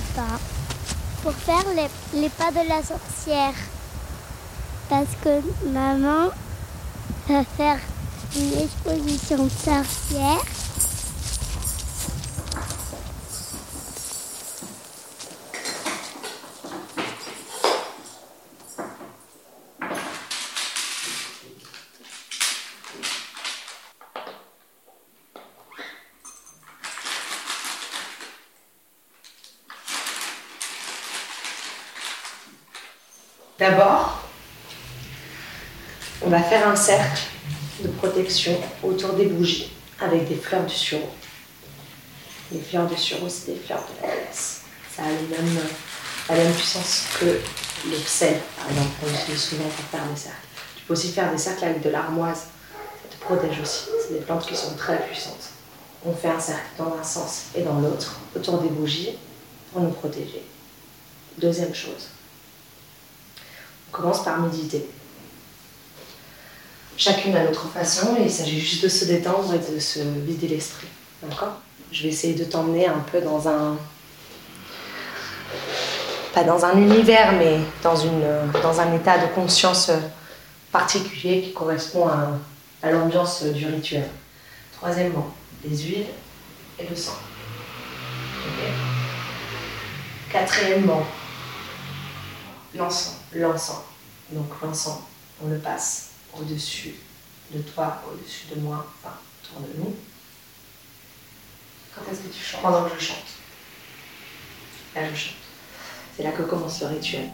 Pas pour faire les, pas de la sorcière. Parce que maman va faire une exposition sorcière. D'abord, on va faire un cercle de protection autour des bougies avec des fleurs du sureau. Les fleurs de sureau, c'est des fleurs de la déesse. Ça a même, la même puissance que le sel, par exemple, qu'on utilise souvent pour faire des cercles. Tu peux aussi faire des cercles avec de l'armoise. Ça te protège aussi. C'est des plantes qui sont très puissantes. On fait un cercle dans un sens et dans l'autre, autour des bougies, pour nous protéger. Deuxième chose, commence par méditer. Chacune à notre façon, il s'agit juste de se détendre et de se vider l'esprit. D'accord? Je vais essayer de t'emmener un peu dans un. Pas dans un univers, mais dans, une, dans un état de conscience particulier qui correspond à, à l'ambiance du rituel. Troisièmement, les huiles et le sang. Quatrièmement, l'encens. L'encens. Donc l'encens, on le passe au-dessus de toi, au-dessus de moi, enfin, autour de nous. Quand est-ce que tu chantes? Pendant que je chante. Là, je chante. C'est là que commence le rituel.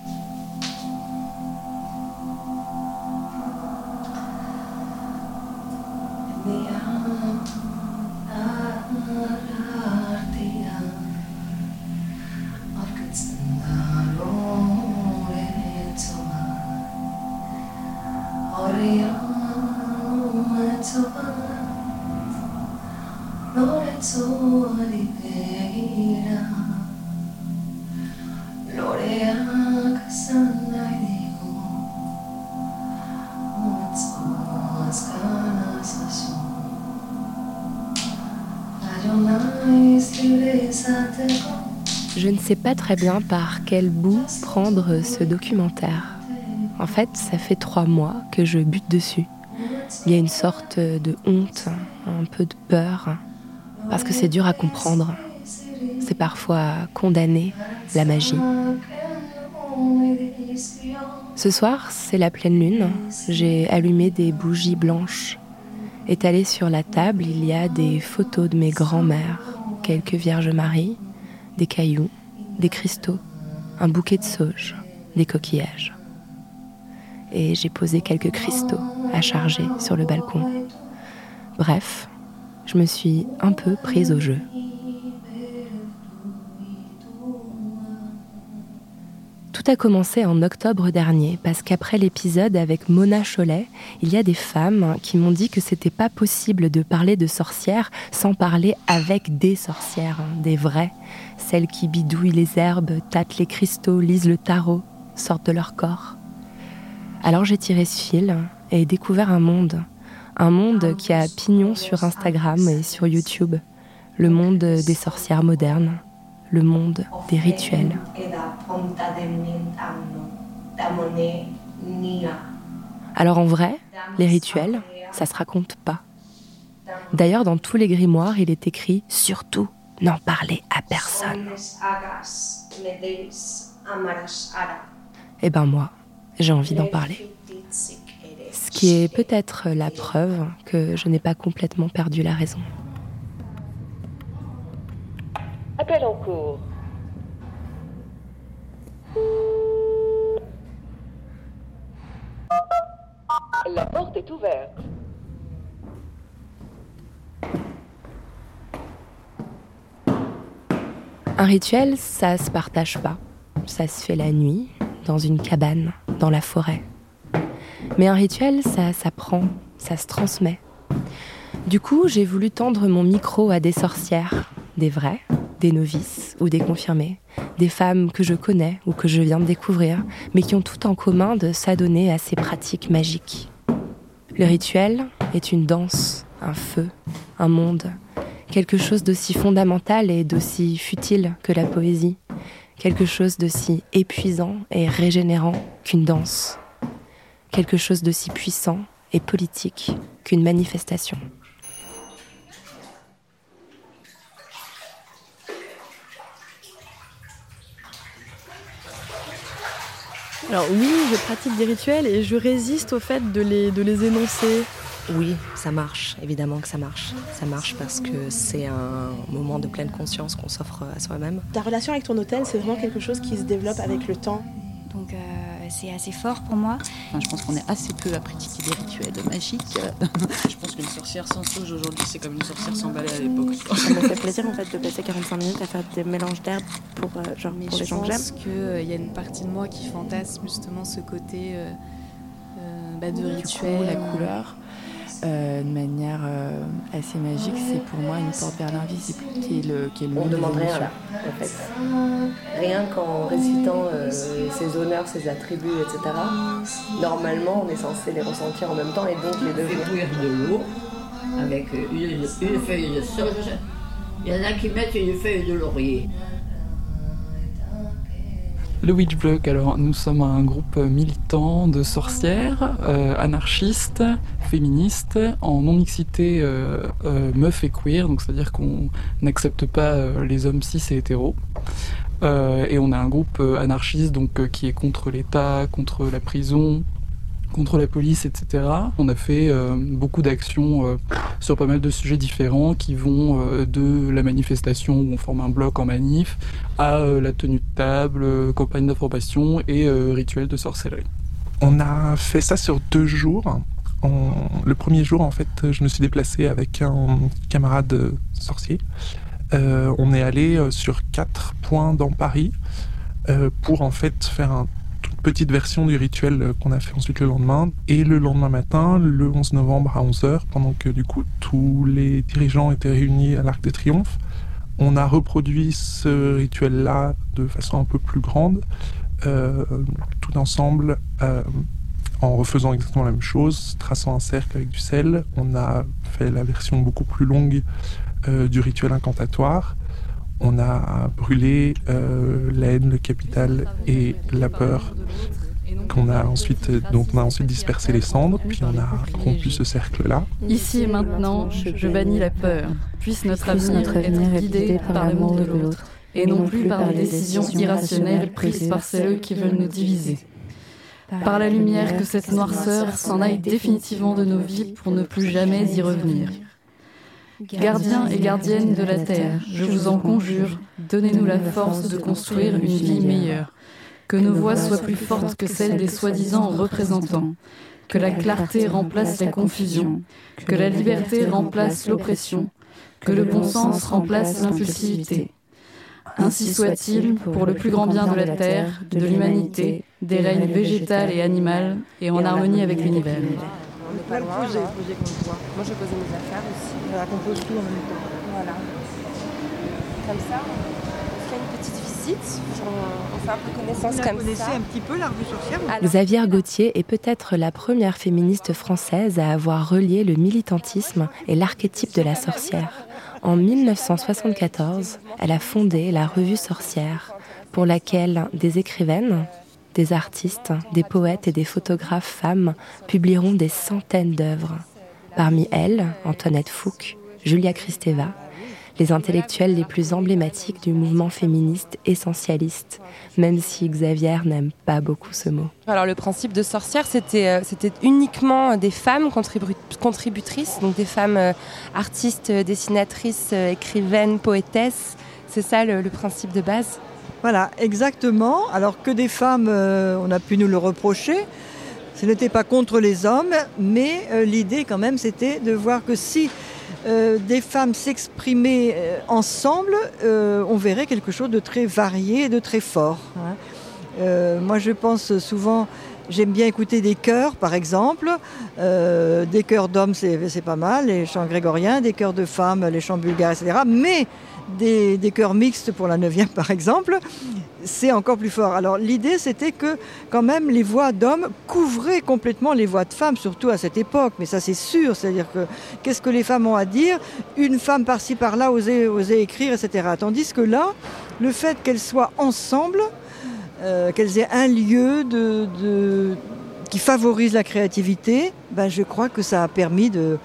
Sais pas très bien par quel bout prendre ce documentaire. En fait, ça fait trois mois que je bute dessus. Il y a une sorte de honte, un peu de peur, parce que c'est dur à comprendre. C'est parfois condamner la magie. Ce soir, c'est la pleine lune. J'ai allumé des bougies blanches. Étalées sur la table, il y a des photos de mes grands-mères, quelques Vierges Marie, des cailloux, des cristaux, un bouquet de sauge, des coquillages. Et j'ai posé quelques cristaux à charger sur le balcon. Bref, je me suis un peu prise au jeu. Tout a commencé en octobre dernier parce qu'après l'épisode avec Mona Cholet, il y a des femmes qui m'ont dit que c'était pas possible de parler de sorcières sans parler avec des sorcières, hein, des vraies, celles qui bidouillent les herbes, tâtent les cristaux, lisent le tarot, sortent de leur corps. Alors j'ai tiré ce fil et découvert un monde, un monde qui a pignon sur Instagram et sur YouTube, le monde des sorcières modernes, le monde des rituels. Alors en vrai, les rituels, ça se raconte pas. D'ailleurs, dans tous les grimoires, il est écrit surtout n'en parlez à personne. Eh ben moi, j'ai envie d'en parler. Ce qui est peut-être la preuve que je n'ai pas complètement perdu la raison. Appel en cours. La porte est ouverte. Un rituel, ça se partage pas. Ça se fait la nuit, dans une cabane, dans la forêt. Mais un rituel, ça s'apprend, ça se transmet. Du coup, j'ai voulu tendre mon micro à des sorcières, des vraies, des novices ou des confirmées, des femmes que je connais ou que je viens de découvrir, mais qui ont tout en commun de s'adonner à ces pratiques magiques. Le rituel est une danse, un feu, un monde, quelque chose d'aussi fondamental et d'aussi futile que la poésie, quelque chose d'aussi épuisant et régénérant qu'une danse, quelque chose d'aussi puissant et politique qu'une manifestation. Alors oui, je pratique des rituels et je résiste au fait de les, énoncer. Oui, ça marche, évidemment que ça marche. Ça marche parce que c'est un moment de pleine conscience qu'on s'offre à soi-même. Ta relation avec ton hôtel, c'est vraiment quelque chose qui se développe avec le temps. Donc euh, c'est assez fort pour moi. Enfin, je pense qu'on est assez peu à pratiquer des rituels magiques. je pense qu'une sorcière sans sauge aujourd'hui, c'est comme une sorcière sans balai à l'époque. Ça me fait plaisir en fait de passer 45 minutes à faire des mélanges d'herbes pour, euh, genre, Mais pour je les gens que pense j'aime. qu'il y a une partie de moi qui fantasme justement ce côté euh, euh, bah, de rituel. coup, la couleur, euh, de manière euh, assez magique, c'est pour moi une porte vers l'invisible, qui est le, qui est le On des demande rien là, en fait. Rien qu'en récitant euh, ses honneurs, ses attributs, etc. Normalement, on est censé les ressentir en même temps et donc les devenir. cuire de l'eau avec une, une feuille de sauge. Il y en a qui mettent une feuille de laurier. Le Witch Block, alors nous sommes un groupe militant de sorcières, euh, anarchistes, féministes, en non-mixité euh, euh, meuf et queer, donc c'est-à-dire qu'on n'accepte pas euh, les hommes cis et hétéros. Et on a un groupe anarchiste donc qui est contre l'État, contre la prison, contre la police, etc. On a fait euh, beaucoup d'actions euh, sur pas mal de sujets différents qui vont euh, de la manifestation où on forme un bloc en manif à la tenue de table, campagne d'information et rituel de sorcellerie. On a fait ça sur deux jours. Le premier jour, en fait, je me suis déplacé avec un camarade sorcier. On est allé sur quatre points dans Paris pour en fait faire toute petite version du rituel euh, qu'on a fait ensuite le lendemain. Et le lendemain matin, le 11 novembre à 11h, pendant que du coup tous les dirigeants étaient réunis à l'Arc de Triomphe, on a reproduit ce rituel-là de façon un peu plus grande, euh, tout ensemble, euh, en refaisant exactement la même chose, traçant un cercle avec du sel. On a fait la version beaucoup plus longue du rituel incantatoire. On a brûlé euh, la haine, le capital et la peur qu'on a ensuite, dont on a ensuite dispersé les cendres, puis on a rompu ce cercle-là. Ici et maintenant, je bannis la peur. Puisse notre avenir notre avenir être guidé par l'amour de l'autre, et non plus par des décisions irrationnelles prises par celles qui veulent nous diviser. Par la lumière que cette noirceur s'en aille définitivement de nos vies pour ne plus jamais y revenir. Gardiens et gardiennes de la terre, je vous en conjure, donnez-nous la force de construire une vie meilleure. Que nos voix soient plus fortes que celles des soi-disant représentants. Que la clarté remplace la confusion. Que la liberté remplace l'oppression. Que le bon sens remplace l'impulsivité. Ainsi soit-il pour le plus grand bien de la terre, de l'humanité, des règnes végétal et animal, et en harmonie avec l'univers. On n'est pas loin. Poser, genre. poser contre toi. Moi, j'ai posé mes affaires aussi. Voilà, qu'on pose tout en même temps. Voilà. Comme ça, on fait une petite visite. On, on fait un peu connaissance Vous comme connaissez ça. un petit peu la revue sorcière Xavier Gauthier est peut-être la première féministe française à avoir relié le militantisme et l'archétype de la sorcière. En 1974, elle a fondé la revue Sorcière, pour laquelle des écrivaines, des artistes, des poètes et des photographes femmes publieront des centaines d'œuvres. Parmi elles, Antoinette Fouque, Julia Kristeva, les intellectuels les plus emblématiques du mouvement féministe essentialiste, même si Xavier n'aime pas beaucoup ce mot. Alors le principe de sorcière, c'était euh, uniquement des femmes contribu- contributrices, donc des femmes euh, artistes, euh, dessinatrices, euh, écrivaines, poétesses. C'est ça le principe de base? Voilà, exactement. Alors que des femmes, euh, on a pu nous le reprocher. Ce n'était pas contre les hommes, mais euh, l'idée quand même, c'était de voir que si euh, des femmes s'exprimaient ensemble, on verrait quelque chose de très varié et de très fort. hein. Moi, je pense souvent, j'aime bien écouter des chœurs, par exemple. Des chœurs d'hommes, c'est c'est pas mal, les chants grégoriens, des chœurs de femmes, les chants bulgares, etc. Mais des, des chœurs mixtes pour la 9e, par exemple, c'est encore plus fort. Alors l'idée, c'était que quand même les voix d'hommes couvraient complètement les voix de femmes, surtout à cette époque. Mais ça, c'est sûr. C'est-à-dire que qu'est-ce que les femmes ont à dire? Une femme par-ci, par-là osait, osait écrire, etc. Tandis que là, le fait qu'elles soient ensemble, euh, qu'elles aient un lieu qui favorise la créativité, ben, je crois que ça a permis de,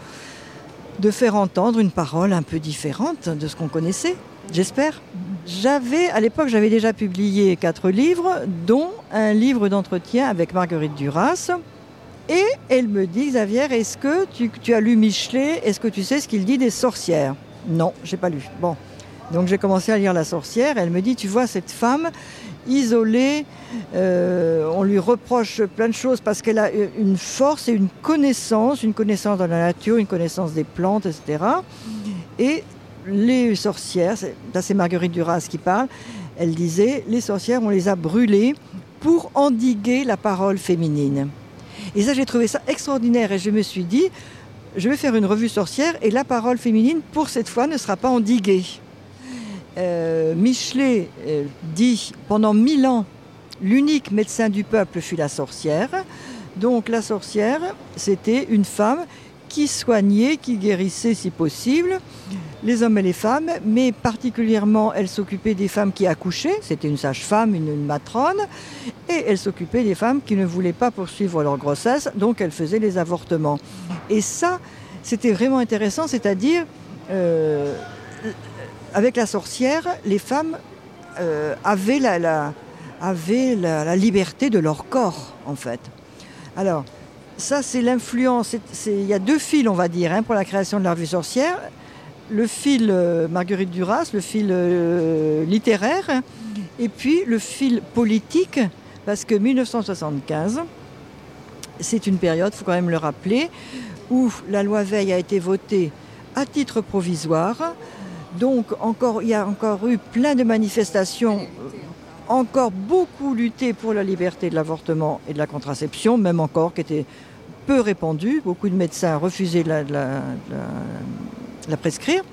de faire entendre une parole un peu différente de ce qu'on connaissait, j'espère. J'avais, à l'époque, j'avais déjà publié quatre livres, dont un livre d'entretien avec Marguerite Duras. Et elle me dit, Xavier, est-ce que tu, tu as lu Michelet? Est-ce que tu sais ce qu'il dit des sorcières? Non, j'ai pas lu. Bon, donc j'ai commencé à lire La sorcière. Elle me dit, tu vois, cette femme isolée, euh, on lui reproche plein de choses parce qu'elle a une force et une connaissance, une connaissance de la nature, une connaissance des plantes, etc. Et les sorcières, là c'est Marguerite Duras qui parle, elle disait, les sorcières, on les a brûlées pour endiguer la parole féminine. Et ça, j'ai trouvé ça extraordinaire et je me suis dit, je vais faire une revue sorcière et la parole féminine, pour cette fois, ne sera pas endiguée. Euh, Michelet euh, dit, pendant mille ans, l'unique médecin du peuple fut la sorcière. Donc la sorcière, c'était une femme qui soignait, qui guérissait si possible les hommes et les femmes, mais particulièrement elle s'occupait des femmes qui accouchaient, c'était une sage-femme, une, matrone, et elle s'occupait des femmes qui ne voulaient pas poursuivre leur grossesse, donc elle faisait les avortements. Et ça, c'était vraiment intéressant, c'est-à-dire, euh, avec la sorcière, les femmes euh, avaient, la, liberté de leur corps, en fait. Alors, ça, c'est l'influence. Il y a deux fils, on va dire, hein, pour la création de la revue sorcière. Le fil euh, Marguerite Duras, le fil euh, littéraire, et puis le fil politique, parce que 1975, c'est une période, il faut quand même le rappeler, où la loi Veil a été votée à titre provisoire. Donc il y a encore eu plein de manifestations, euh, encore beaucoup lutté pour la liberté de l'avortement et de la contraception, même encore qui était peu répandue. Beaucoup de médecins refusaient de la prescrire.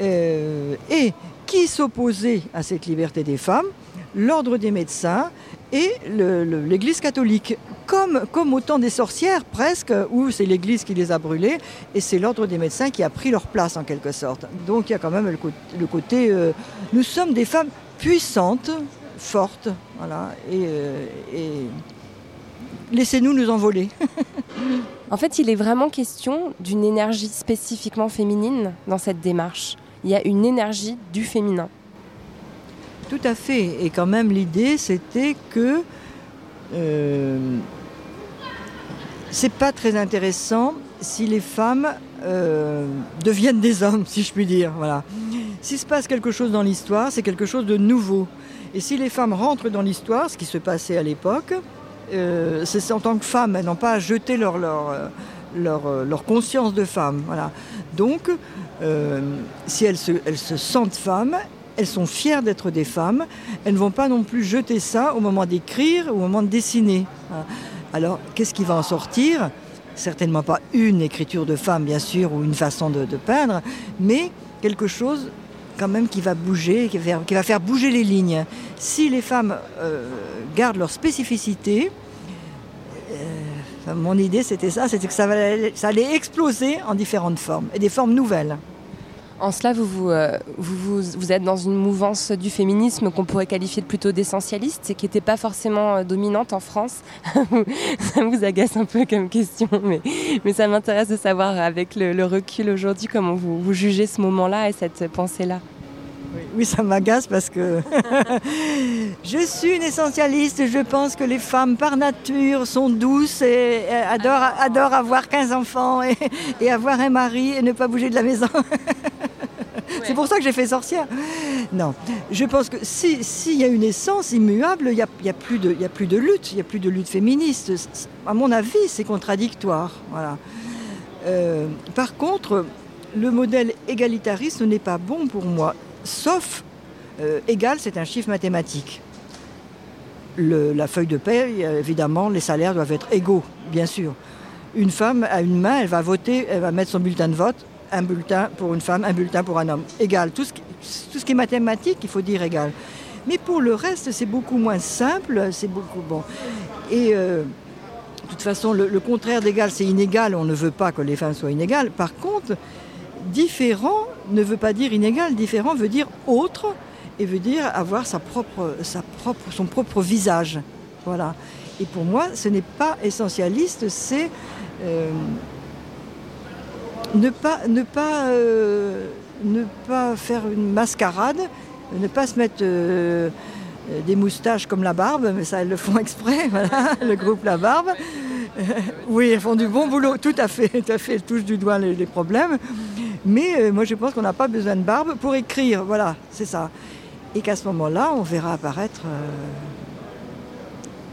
Euh, et qui s'opposait à cette liberté des femmes? L'ordre des médecins et l'Église catholique, comme, comme au temps des sorcières presque, où c'est l'Église qui les a brûlées, et c'est l'ordre des médecins qui a pris leur place en quelque sorte. Donc il y a quand même le, cô- le côté... euh, nous sommes des femmes puissantes, fortes, voilà, et, euh, et laissez-nous nous envoler. En fait, il est vraiment question d'une énergie spécifiquement féminine dans cette démarche. Il y a une énergie du féminin. Tout à fait. Et quand même, l'idée, c'était que euh, c'est pas très intéressant si les femmes euh, deviennent des hommes, si je puis dire. Voilà. S'il se passe quelque chose dans l'histoire, c'est quelque chose de nouveau. Et si les femmes rentrent dans l'histoire, ce qui se passait à l'époque, euh, c'est en tant que femmes, elles n'ont pas à jeter leur, leur, euh, leur, conscience de femme. Voilà. Donc, si elles se, elles se sentent femmes, elles sont fières d'être des femmes, elles ne vont pas non plus jeter ça au moment d'écrire ou au moment de dessiner. Voilà. Alors, qu'est-ce qui va en sortir? Certainement pas une écriture de femme, bien sûr, ou une façon de, peindre, mais quelque chose quand même qui va bouger, qui va, faire bouger les lignes. Si les femmes euh, gardent leur spécificité, euh, mon idée c'était ça, c'était que ça allait exploser en différentes formes, et des formes nouvelles. En cela, euh, vous, êtes dans une mouvance du féminisme qu'on pourrait qualifier de plutôt d'essentialiste et qui n'était pas forcément euh, dominante en France. ça vous agace un peu comme question, mais, ça m'intéresse de savoir avec le, recul aujourd'hui comment vous, jugez ce moment-là et cette pensée-là. Oui, ça m'agace parce que je suis une essentialiste. Je pense que les femmes, par nature, sont douces et adorent, avoir 15 enfants et avoir un mari et ne pas bouger de la maison. C'est pour ça que j'ai fait sorcière. Non, je pense que s'il si y a une essence immuable, il n'y a, y a, plus de, lutte, il n'y a plus de lutte féministe. À mon avis, c'est contradictoire. Euh, par contre, le modèle égalitariste n'est pas bon pour moi, sauf euh, égal, c'est un chiffre mathématique. La feuille de paie, évidemment, les salaires doivent être égaux, bien sûr. Une femme a une main, elle va voter, elle va mettre son bulletin de vote, un bulletin pour une femme, un bulletin pour un homme. Égal. Tout ce qui, est mathématique, il faut dire égal. Mais pour le reste, c'est beaucoup moins simple, c'est beaucoup bon. Et euh, de toute façon, le, contraire d'égal, c'est inégal. On ne veut pas que les femmes soient inégales. Par contre, différent ne veut pas dire inégal. Différent veut dire autre et veut dire avoir son propre visage. Voilà. Et pour moi, ce n'est pas essentialiste, c'est euh, ne pas, ne, pas, euh, ne pas faire une mascarade, ne pas se mettre euh, des moustaches comme la barbe, mais ça, elles le font exprès, voilà, le groupe La Barbe. Euh, oui, elles font du bon boulot, tout à fait, tout à fait, elles touchent du doigt les, les problèmes. Mais moi, je pense qu'on n'a pas besoin de barbe pour écrire, voilà, c'est ça. Et qu'à ce moment-là, on verra apparaître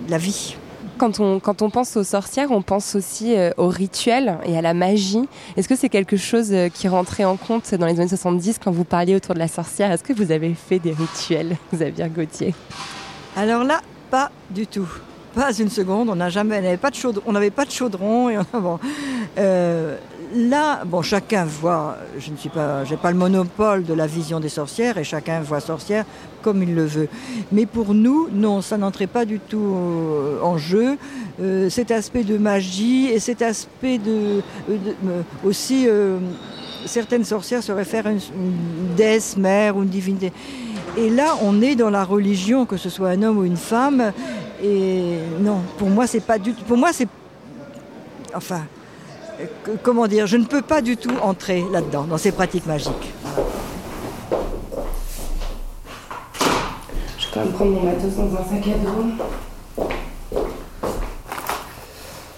la vie. Quand on, quand on pense aux sorcières, on pense aussi euh, aux rituels et à la magie. Est-ce que c'est quelque chose euh, qui rentrait en compte dans les années 70 quand vous parliez autour de la sorcière? Est-ce que vous avez fait des rituels, Xavier Gauthier? Alors là, pas du tout. Pas une seconde. On n'avait pas de chaudron. Pas de chaudron. Là, bon, chacun voit. Je ne suis pas, pas le monopole de la vision des sorcières et chacun voit sorcière comme il le veut. Mais pour nous, non, ça n'entrait pas du tout euh, en jeu. Euh, cet aspect de magie et cet aspect de, de aussi euh, certaines sorcières se réfèrent à une, une déesse mère ou une divinité. Et là, on est dans la religion, que ce soit un homme ou une femme. Et non, pour moi, c'est pas du tout. Pour moi, c'est. Enfin, comment dire Je ne peux pas du tout entrer là-dedans, dans ces pratiques magiques. Je me prendre mon matos dans un sac à dos.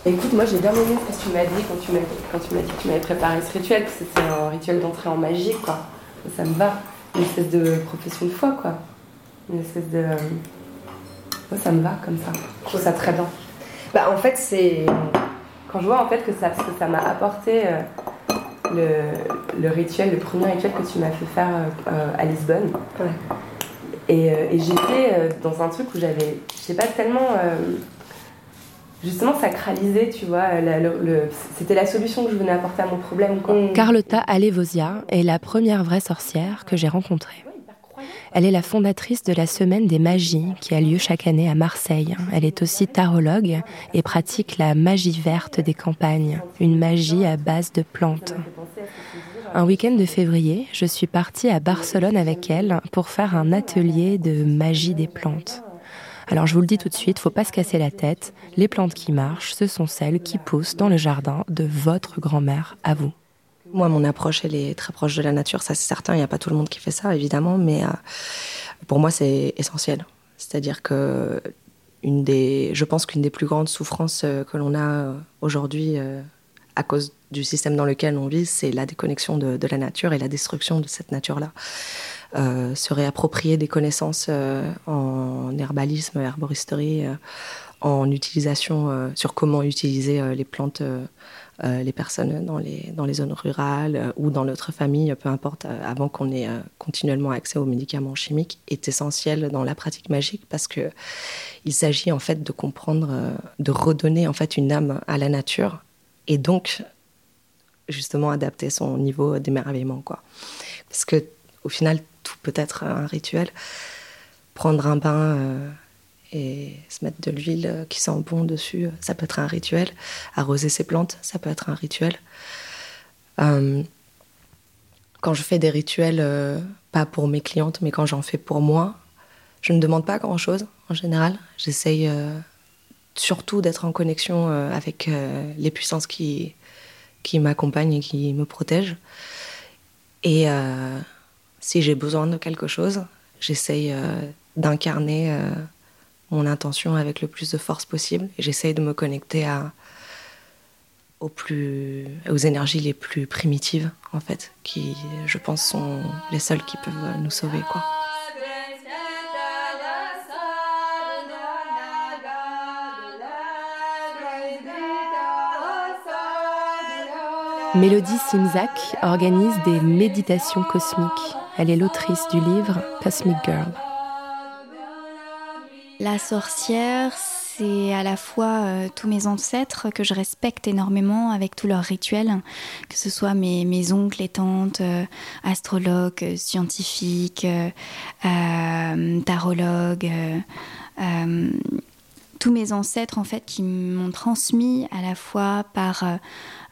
Écoute, moi j'ai bien aimé ce que tu m'as dit quand tu m'as quand tu m'as dit que tu m'avais préparé ce rituel, que c'était un rituel d'entrée en magie, quoi. Ça me va. Une espèce de profession de foi, quoi. Une espèce de. Ça me va comme ça. Je trouve ça très bien. Bah en fait c'est quand je vois en fait que ça, que ça m'a apporté euh, le, le, rituel, le premier rituel que tu m'as fait faire euh, à Lisbonne. Ouais. Et, euh, et j'étais dans un truc où j'avais, je sais pas, tellement justement sacralisé, tu vois. C'était la solution que je venais apporter à mon problème. Quoi. Carlotta Alevosia est la première vraie sorcière que j'ai rencontrée. Elle est la fondatrice de la Semaine des Magies qui a lieu chaque année à Marseille. Elle est aussi tarologue et pratique la magie verte des campagnes, une magie à base de plantes. Un week-end de février, je suis partie à Barcelone avec elle pour faire un atelier de magie des plantes. Alors je vous le dis tout de suite, faut pas se casser la tête. Les plantes qui marchent, ce sont celles qui poussent dans le jardin de votre grand-mère à vous. Moi, mon approche, elle est très proche de la nature, ça c'est certain. Il n'y a pas tout le monde qui fait ça, évidemment, mais euh, pour moi, c'est essentiel. C'est-à-dire que une des, je pense qu'une des plus grandes souffrances euh, que l'on a aujourd'hui euh, à cause du système dans lequel on vit, c'est la déconnexion de, la nature et la destruction de cette nature-là. Euh, se réapproprier des connaissances en herbalisme, herboristerie, en utilisation sur comment utiliser les plantes les personnes dans les, dans les zones rurales euh, ou dans notre famille, peu importe, euh, avant qu'on ait continuellement accès aux médicaments chimiques, est essentiel dans la pratique magique parce que il s'agit en fait de comprendre, de redonner en fait une âme à la nature et donc justement adapter son niveau d'émerveillement, quoi. Parce que au final, tout peut être un rituel. Prendre un bain et se mettre de l'huile qui sent bon dessus, ça peut être un rituel. Arroser ses plantes, ça peut être un rituel. quand je fais des rituels, pas pour mes clientes, mais quand j'en fais pour moi, je ne demande pas grand-chose en général. J'essaye surtout d'être en connexion avec les puissances qui, qui m'accompagnent et qui me protègent. Et euh, si j'ai besoin de quelque chose, j'essaye euh, d'incarner euh, mon intention avec le plus de force possible. J'essaye de me connecter à, aux, plus, aux énergies les plus primitives, en fait, qui, je pense, sont les seules qui peuvent nous sauver, quoi. Mélodie Simzak organise des méditations cosmiques. Elle est l'autrice du livre Cosmic Girl. La sorcière, c'est à la fois euh, tous mes ancêtres que je respecte énormément avec tous leurs rituels, que ce soit mes, oncles et tantes, euh, astrologues, euh, scientifiques, tarologues tous mes ancêtres en fait qui m'ont transmis à la fois par euh,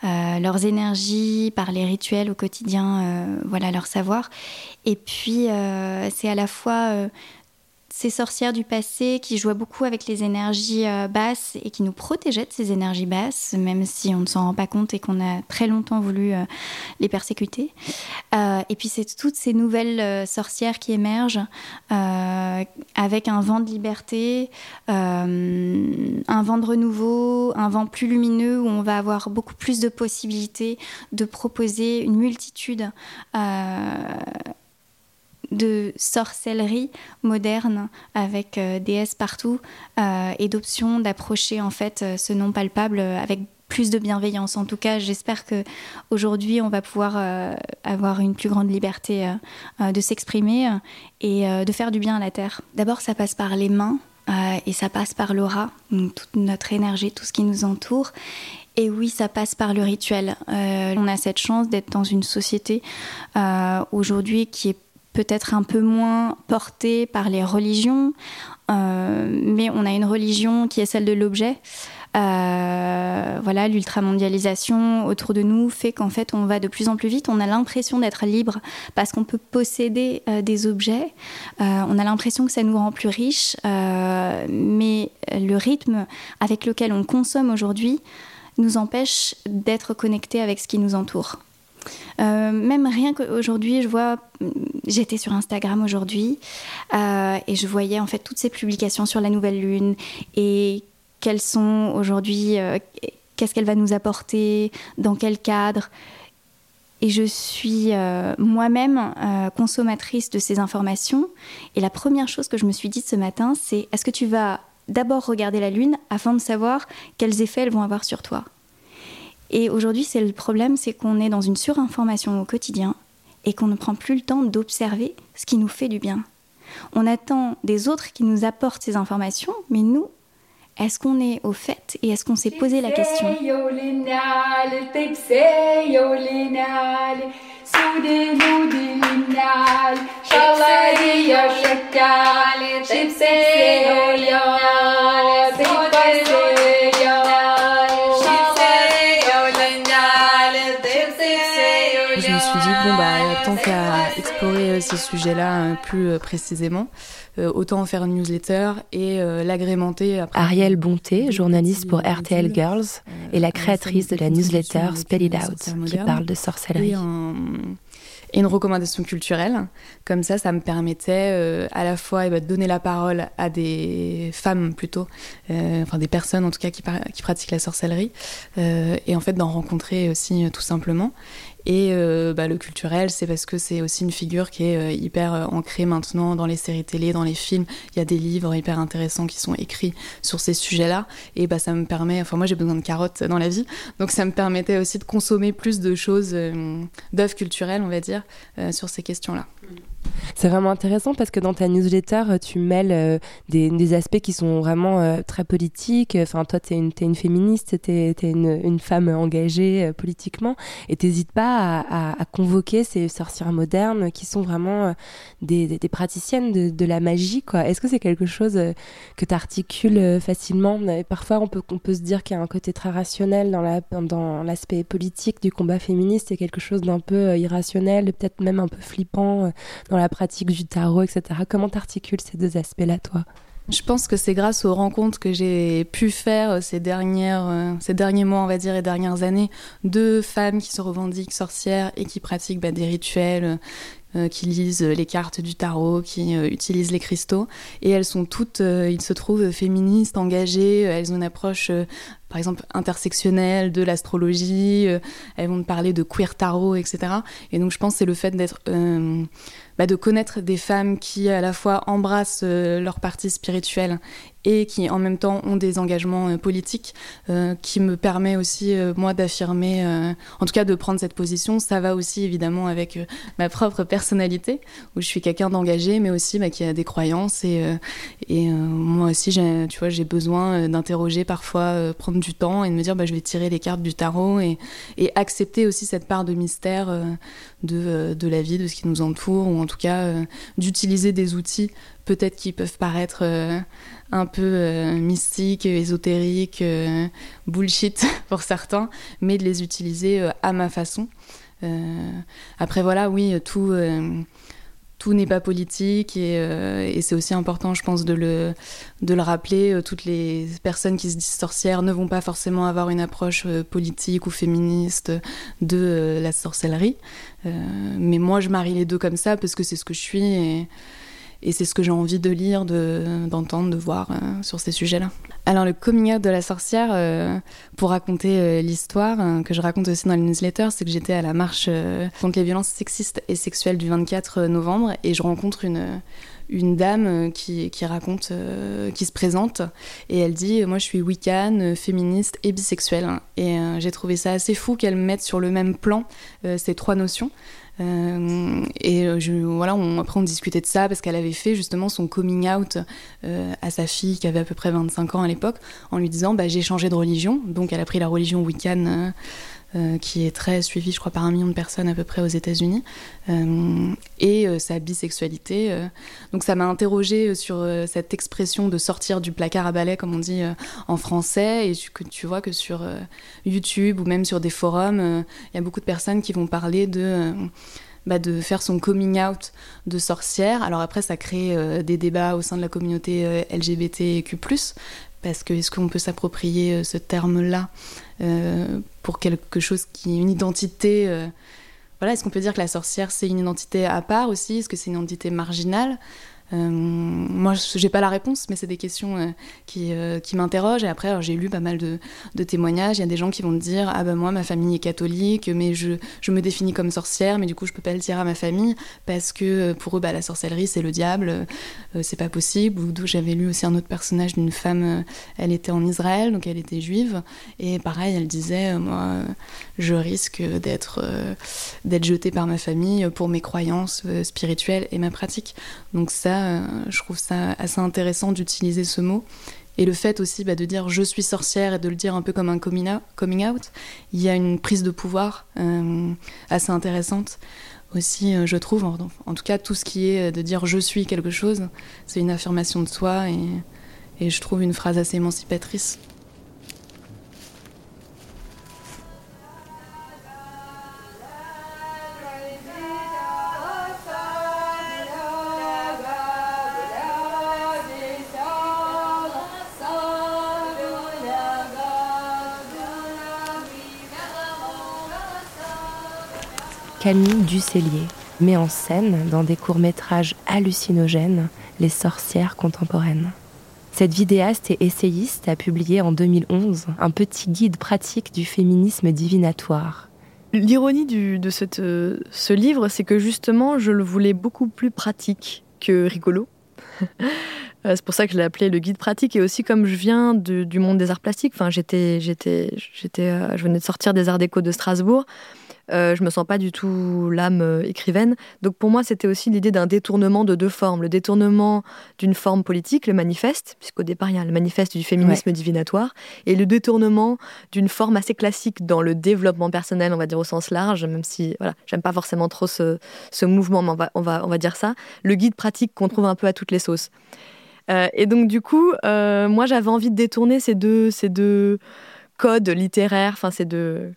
euh, leurs énergies, par les rituels au quotidien, euh, voilà leur savoir. Et puis c'est à la fois ces sorcières du passé qui jouaient beaucoup avec les énergies euh, basses et qui nous protégeaient de ces énergies basses, même si on ne s'en rend pas compte et qu'on a très longtemps voulu euh, les persécuter. Euh, et puis c'est toutes ces nouvelles sorcières qui émergent avec un vent de liberté, un vent de renouveau, un vent plus lumineux où on va avoir beaucoup plus de possibilités de proposer une multitude de sorcellerie moderne avec euh, des S partout euh, et d'options d'approcher en fait euh, ce non palpable avec plus de bienveillance. En tout cas, j'espère que aujourd'hui, on va pouvoir avoir une plus grande liberté de s'exprimer et de faire du bien à la terre. D'abord, ça passe par les mains et ça passe par l'aura, toute notre énergie, tout ce qui nous entoure. Et oui, ça passe par le rituel. on a cette chance d'être dans une société aujourd'hui qui est peut-être un peu moins porté par les religions, euh, mais on a une religion qui est celle de l'objet. Euh, voilà, l'ultramondialisation autour de nous fait qu'en fait on va de plus en plus vite. On a l'impression d'être libre parce qu'on peut posséder euh, des objets. on a l'impression que ça nous rend plus riches, mais le rythme avec lequel on consomme aujourd'hui nous empêche d'être connecté avec ce qui nous entoure. Euh, même rien qu'aujourd'hui, je vois, j'étais sur Instagram aujourd'hui euh, et je voyais en fait toutes ces publications sur la nouvelle lune et quelles sont aujourd'hui, euh, qu'est-ce qu'elle va nous apporter, dans quel cadre. Et je suis moi-même consommatrice de ces informations. Et la première chose que je me suis dit ce matin, c'est est-ce que tu vas d'abord regarder la lune afin de savoir quels effets elles vont avoir sur toi? Et aujourd'hui, c'est le problème, c'est qu'on est dans une surinformation au quotidien et qu'on ne prend plus le temps d'observer ce qui nous fait du bien. On attend des autres qui nous apportent ces informations, mais nous, est-ce qu'on est au fait et est-ce qu'on s'est posé la question bon, bah, tant qu'à explorer euh, ces sujets-là euh, plus euh, précisément, autant en faire une newsletter et l'agrémenter. Ariel Bonté, journaliste pour RTL Girls, est la créatrice de la newsletter Spell It Out, qui parle de sorcellerie et une recommandation culturelle. Comme ça, ça me permettait à la fois eh ben, de donner la parole à des femmes plutôt, enfin des personnes en tout cas qui, qui pratiquent la sorcellerie, et en fait d'en rencontrer aussi tout simplement. Et euh, bah, le culturel, c'est parce que c'est aussi une figure qui est euh, hyper euh, ancrée maintenant dans les séries télé, dans les films. Il y a des livres hyper intéressants qui sont écrits sur ces sujets-là. Et bah, ça me permet, enfin moi j'ai besoin de carottes dans la vie, donc ça me permettait aussi de consommer plus de choses, d'œuvres culturelles, on va dire, sur ces questions-là. C'est vraiment intéressant parce que dans ta newsletter, euh, tu mêles euh, des, aspects qui sont vraiment euh, très politiques. Enfin, toi, tu es, une féministe, tu es, une, femme engagée politiquement et t'hésites pas à, convoquer ces sorcières modernes qui sont vraiment des, praticiennes de, la magie. Est-ce que c'est quelque chose que tu articules facilement? Parfois, on peut, se dire qu'il y a un côté très rationnel dans l'aspect politique du combat féministe et quelque chose d'un peu irrationnel, peut-être même un peu flippant dans la pratique du tarot, etc. Comment t'articules ces deux aspects-là, toi? Je pense que c'est grâce aux rencontres que j'ai pu faire ces, dernières, euh, ces derniers mois, on va dire, et dernières années, de femmes qui se revendiquent sorcières et qui pratiquent bah, des rituels, euh, qui lisent les cartes du tarot, qui euh, utilisent les cristaux. Et elles sont toutes, euh, il se trouvent féministes, engagées, elles ont une approche, par exemple, intersectionnelle de l'astrologie, elles vont parler de queer tarot, etc. Et donc je pense que c'est le fait d'être bah, de connaître des femmes qui à la fois embrassent leur partie spirituelle et qui en même temps ont des engagements euh, politiques euh, qui me permet aussi moi d'affirmer en tout cas de prendre cette position. Ça va aussi évidemment avec ma propre personnalité où je suis quelqu'un d'engagé mais aussi bah, qui a des croyances et, moi aussi tu vois j'ai besoin d'interroger parfois prendre du temps et de me dire bah, je vais tirer les cartes du tarot et, et accepter aussi cette part de mystère de, de la vie de ce qui nous entoure ou en tout cas euh, d'utiliser des outils peut-être qui peuvent paraître euh, un peu euh, mystiques, ésotériques, bullshit pour certains, mais de les utiliser à ma façon. après voilà, oui, tout tout n'est pas politique et, c'est aussi important, je pense, de le, de le rappeler. Toutes les personnes qui se disent sorcières ne vont pas forcément avoir une approche politique ou féministe de la sorcellerie. Euh, mais moi, je marie les deux comme ça parce que c'est ce que je suis et, et c'est ce que j'ai envie de lire, d'entendre, de, voir euh, sur ces sujets-là. Alors le coming out de la sorcière, euh, pour raconter euh, l'histoire que je raconte aussi dans les newsletters, c'est que j'étais à la marche contre les violences sexistes et sexuelles du 24 novembre et je rencontre une, une dame qui, qui raconte, qui se présente et elle dit moi je suis wiccan, féministe et bisexuelle et j'ai trouvé ça assez fou qu'elle mette sur le même plan ces trois notions. Euh, et euh, voilà, après on discutait de ça parce qu'elle avait fait justement son coming out euh, à sa fille qui avait à peu près 25 ans à l'époque en lui disant bah, j'ai changé de religion. Donc elle a pris la religion Wiccan euh, qui est très suivi, je crois, par un million de personnes à peu près aux États-Unis, euh, et euh, sa bisexualité. Donc ça m'a interrogée sur cette expression de sortir du placard à balai, comme on dit en français, et que tu vois que sur YouTube ou même sur des forums, il y a beaucoup de personnes qui vont parler de... Bah, de faire son coming out de sorcière. Alors après, ça crée des débats au sein de la communauté LGBTQ+, parce que est-ce qu'on peut s'approprier ce terme-là? Pour quelque chose qui est une identité. Euh, voilà, est-ce qu'on peut dire que la sorcière c'est une identité à part aussi? Est-ce que c'est une identité marginale? euh, moi, j'ai pas la réponse, mais c'est des questions euh, qui, euh, qui m'interrogent. Et après, j'ai lu pas mal de, de témoignages. Il y a des gens qui vont me dire Ah ben moi, ma famille est catholique, mais je, je, me définis comme sorcière, mais du coup, je peux pas le dire à ma famille parce que pour eux, bah, la sorcellerie, c'est le diable, c'est pas possible. J'avais lu aussi un autre personnage d'une femme, elle était en Israël, donc elle était juive. Et pareil, elle disait Moi, je risque d'être d'être jetée par ma famille pour mes croyances spirituelles et ma pratique. Donc ça, euh, je trouve ça assez intéressant d'utiliser ce mot. Et le fait aussi bah, de dire je suis sorcière et de le dire un peu comme un coming out, il y a une prise de pouvoir euh, assez intéressante aussi, euh, je trouve. En, tout cas, tout ce qui est de dire je suis quelque chose, c'est une affirmation de soi et je trouve une phrase assez émancipatrice. Camille Ducellier met en scène, dans des courts-métrages hallucinogènes, les sorcières contemporaines. Cette vidéaste et essayiste a publié en 2011 un petit guide pratique du féminisme divinatoire. L'ironie de euh, ce livre, c'est que justement, je le voulais beaucoup plus pratique que rigolo. Euh, c'est pour ça que je l'ai appelé le guide pratique. Et aussi, comme je viens du monde des arts plastiques, enfin, j'étais, j'étais, j'étais, euh, je venais de sortir des arts déco de Strasbourg. Euh, je me sens pas du tout l'âme euh, écrivaine. Donc pour moi, c'était aussi l'idée d'un détournement de deux formes. Le détournement d'une forme politique, le manifeste, puisqu'au départ, il y a le manifeste du féminisme divinatoire, et le détournement d'une forme assez classique dans le développement personnel, on va dire au sens large, même si voilà, j'aime pas forcément trop ce, ce mouvement, mais on va, on, va, on va dire ça. Le guide pratique qu'on trouve un peu à toutes les sauces. Euh, et donc du coup, euh, moi j'avais envie de détourner ces deux, ces deux codes littéraires, enfin ces deux...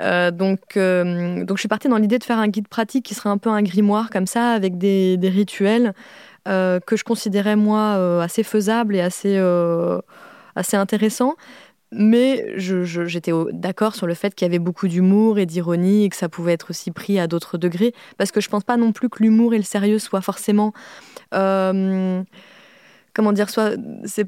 Euh, donc, donc je suis partie dans l'idée de faire un guide pratique qui serait un peu un grimoire comme ça, avec des, rituels que je considérais moi assez faisables et assez, assez intéressants. Mais j'étais d'accord sur le fait qu'il y avait beaucoup d'humour et d'ironie et que ça pouvait être aussi pris à d'autres degrés. Parce que je pense pas non plus que l'humour et le sérieux soient forcément comment dire,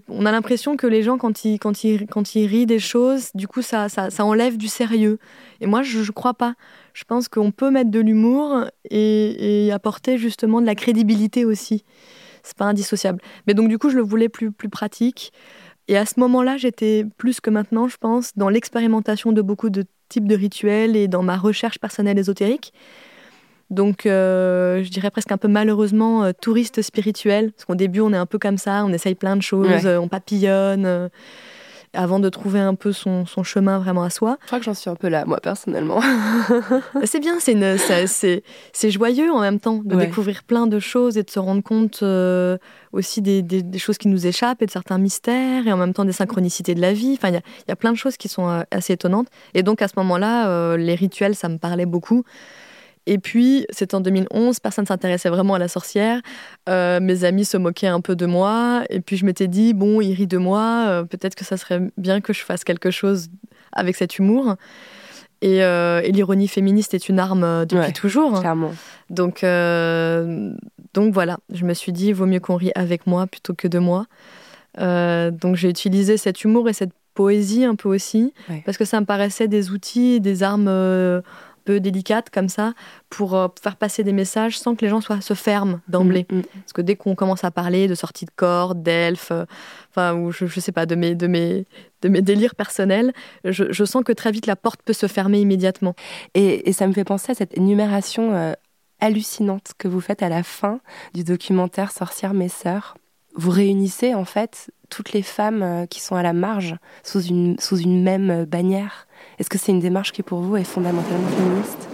on a l'impression que les gens, quand ils, quand, ils, quand ils rient des choses, du coup, ça, ça, ça enlève du sérieux. Et moi, je ne crois pas. Je pense qu'on peut mettre de l'humour et, et, apporter justement de la crédibilité aussi. C'est pas indissociable. Mais donc, du coup, je le voulais plus, plus pratique. Et à ce moment-là, j'étais plus que maintenant, je pense, dans l'expérimentation de beaucoup de types de rituels et dans ma recherche personnelle ésotérique. Donc, euh, je dirais presque un peu malheureusement euh, touriste spirituel. Parce qu'au début, on est un peu comme ça, on essaye plein de choses, euh, on papillonne, avant de trouver un peu son, chemin vraiment à soi. Je crois que j'en suis un peu là, moi, personnellement. c'est bien, c'est joyeux en même temps de découvrir plein de choses et de se rendre compte aussi des, des, choses qui nous échappent et de certains mystères et en même temps des synchronicités de la vie. Enfin, il y, y a, plein de choses qui sont assez étonnantes. Et donc, à ce moment-là, les rituels, ça me parlait beaucoup. Et puis, c'est en 2011, personne ne s'intéressait vraiment à la sorcière. Euh, mes amis se moquaient un peu de moi. Et puis, je m'étais dit, bon, ils rient de moi. Euh, peut-être que ça serait bien que je fasse quelque chose avec cet humour. Et, euh, l'ironie féministe est une arme depuis toujours. Clairement. Donc, donc voilà, je me suis dit, vaut mieux qu'on rie avec moi plutôt que de moi. donc, j'ai utilisé cet humour et cette poésie un peu aussi, parce que ça me paraissait des outils, des armes peu délicate comme ça pour euh, faire passer des messages sans que les gens soient, se ferment d'emblée. Mm, mm. Parce que dès qu'on commence à parler de sortie de corps, d'elfes, euh, enfin, ou je, je, sais pas, de mes, de mes, de mes délires personnels, je, sens que très vite la porte peut se fermer immédiatement. Et, ça me fait penser à cette énumération euh, hallucinante que vous faites à la fin du documentaire Sorcières mes sœurs. Vous réunissez en fait toutes les femmes qui sont à la marge sous une, sous une même bannière. Est-ce que c'est une démarche qui pour vous est fondamentalement féministe?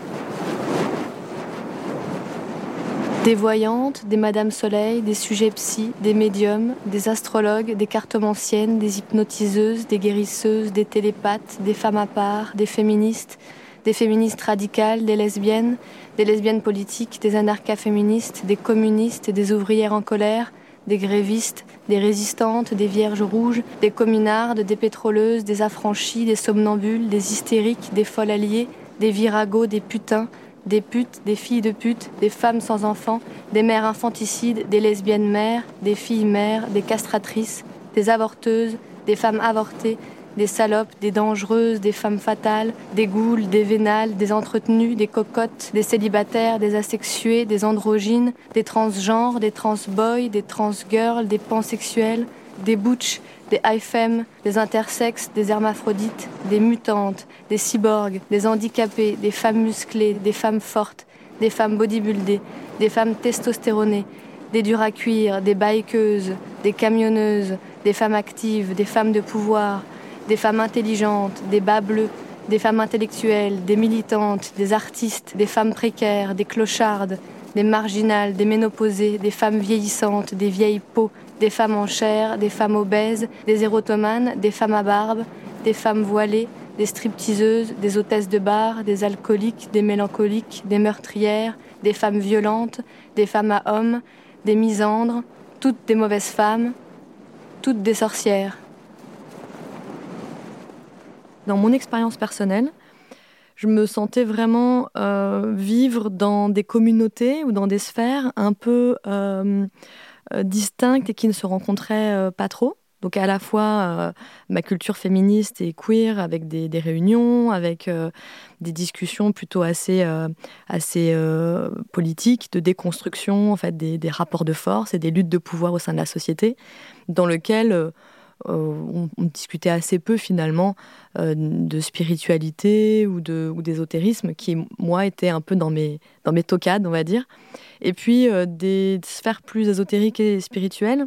Des voyantes, des Madame Soleil, des sujets psy, des médiums, des astrologues, des cartomanciennes, des hypnotiseuses, des guérisseuses, des télépathes, des femmes à part, des féministes, des féministes radicales, des lesbiennes, des lesbiennes politiques, des anarchas féministes, des communistes, des ouvrières en colère, des grévistes, des résistantes, des vierges rouges, des communardes, des pétroleuses, des affranchies, des somnambules, des hystériques, des folles alliées, des viragos, des putains, des putes, des filles de putes, des femmes sans enfants, des mères infanticides, des lesbiennes mères, des filles mères, des castratrices, des avorteuses, des femmes avortées, des salopes, des dangereuses, des femmes fatales, des goules, des vénales, des entretenues, des cocottes, des célibataires, des asexués, des androgynes, des transgenres, des transboys, des transgirls, des pansexuels, des butch, des high des intersexes, des hermaphrodites, des mutantes, des cyborgs, des handicapés, des femmes musclées, des femmes fortes, des femmes bodybuildées, des femmes testostéronées, des durs à cuire, des bikeuses, des camionneuses, des femmes actives, des femmes de pouvoir, des femmes intelligentes, des bas bleus, des femmes intellectuelles, des militantes, des artistes, des femmes précaires, des clochardes, des marginales, des ménopausées, des femmes vieillissantes, des vieilles peaux, des femmes en chair, des femmes obèses, des érotomanes, des femmes à barbe, des femmes voilées, des stripteaseuses, des hôtesses de bar, des alcooliques, des mélancoliques, des meurtrières, des femmes violentes, des femmes à hommes, des misandres, toutes des mauvaises femmes, toutes des sorcières. Dans mon expérience personnelle, je me sentais vraiment euh, vivre dans des communautés ou dans des sphères un peu euh, euh, distinctes et qui ne se rencontraient pas trop. Donc à la fois ma culture féministe et queer avec des, réunions, avec des discussions plutôt assez, assez politiques, de déconstruction en fait des, des, rapports de force et des luttes de pouvoir au sein de la société, dans lequel on, discutait assez peu finalement de spiritualité ou d'ésotérisme qui, moi, était un peu dans mes, dans mes tocades, on va dire. Et puis des sphères plus ésotériques et spirituelles.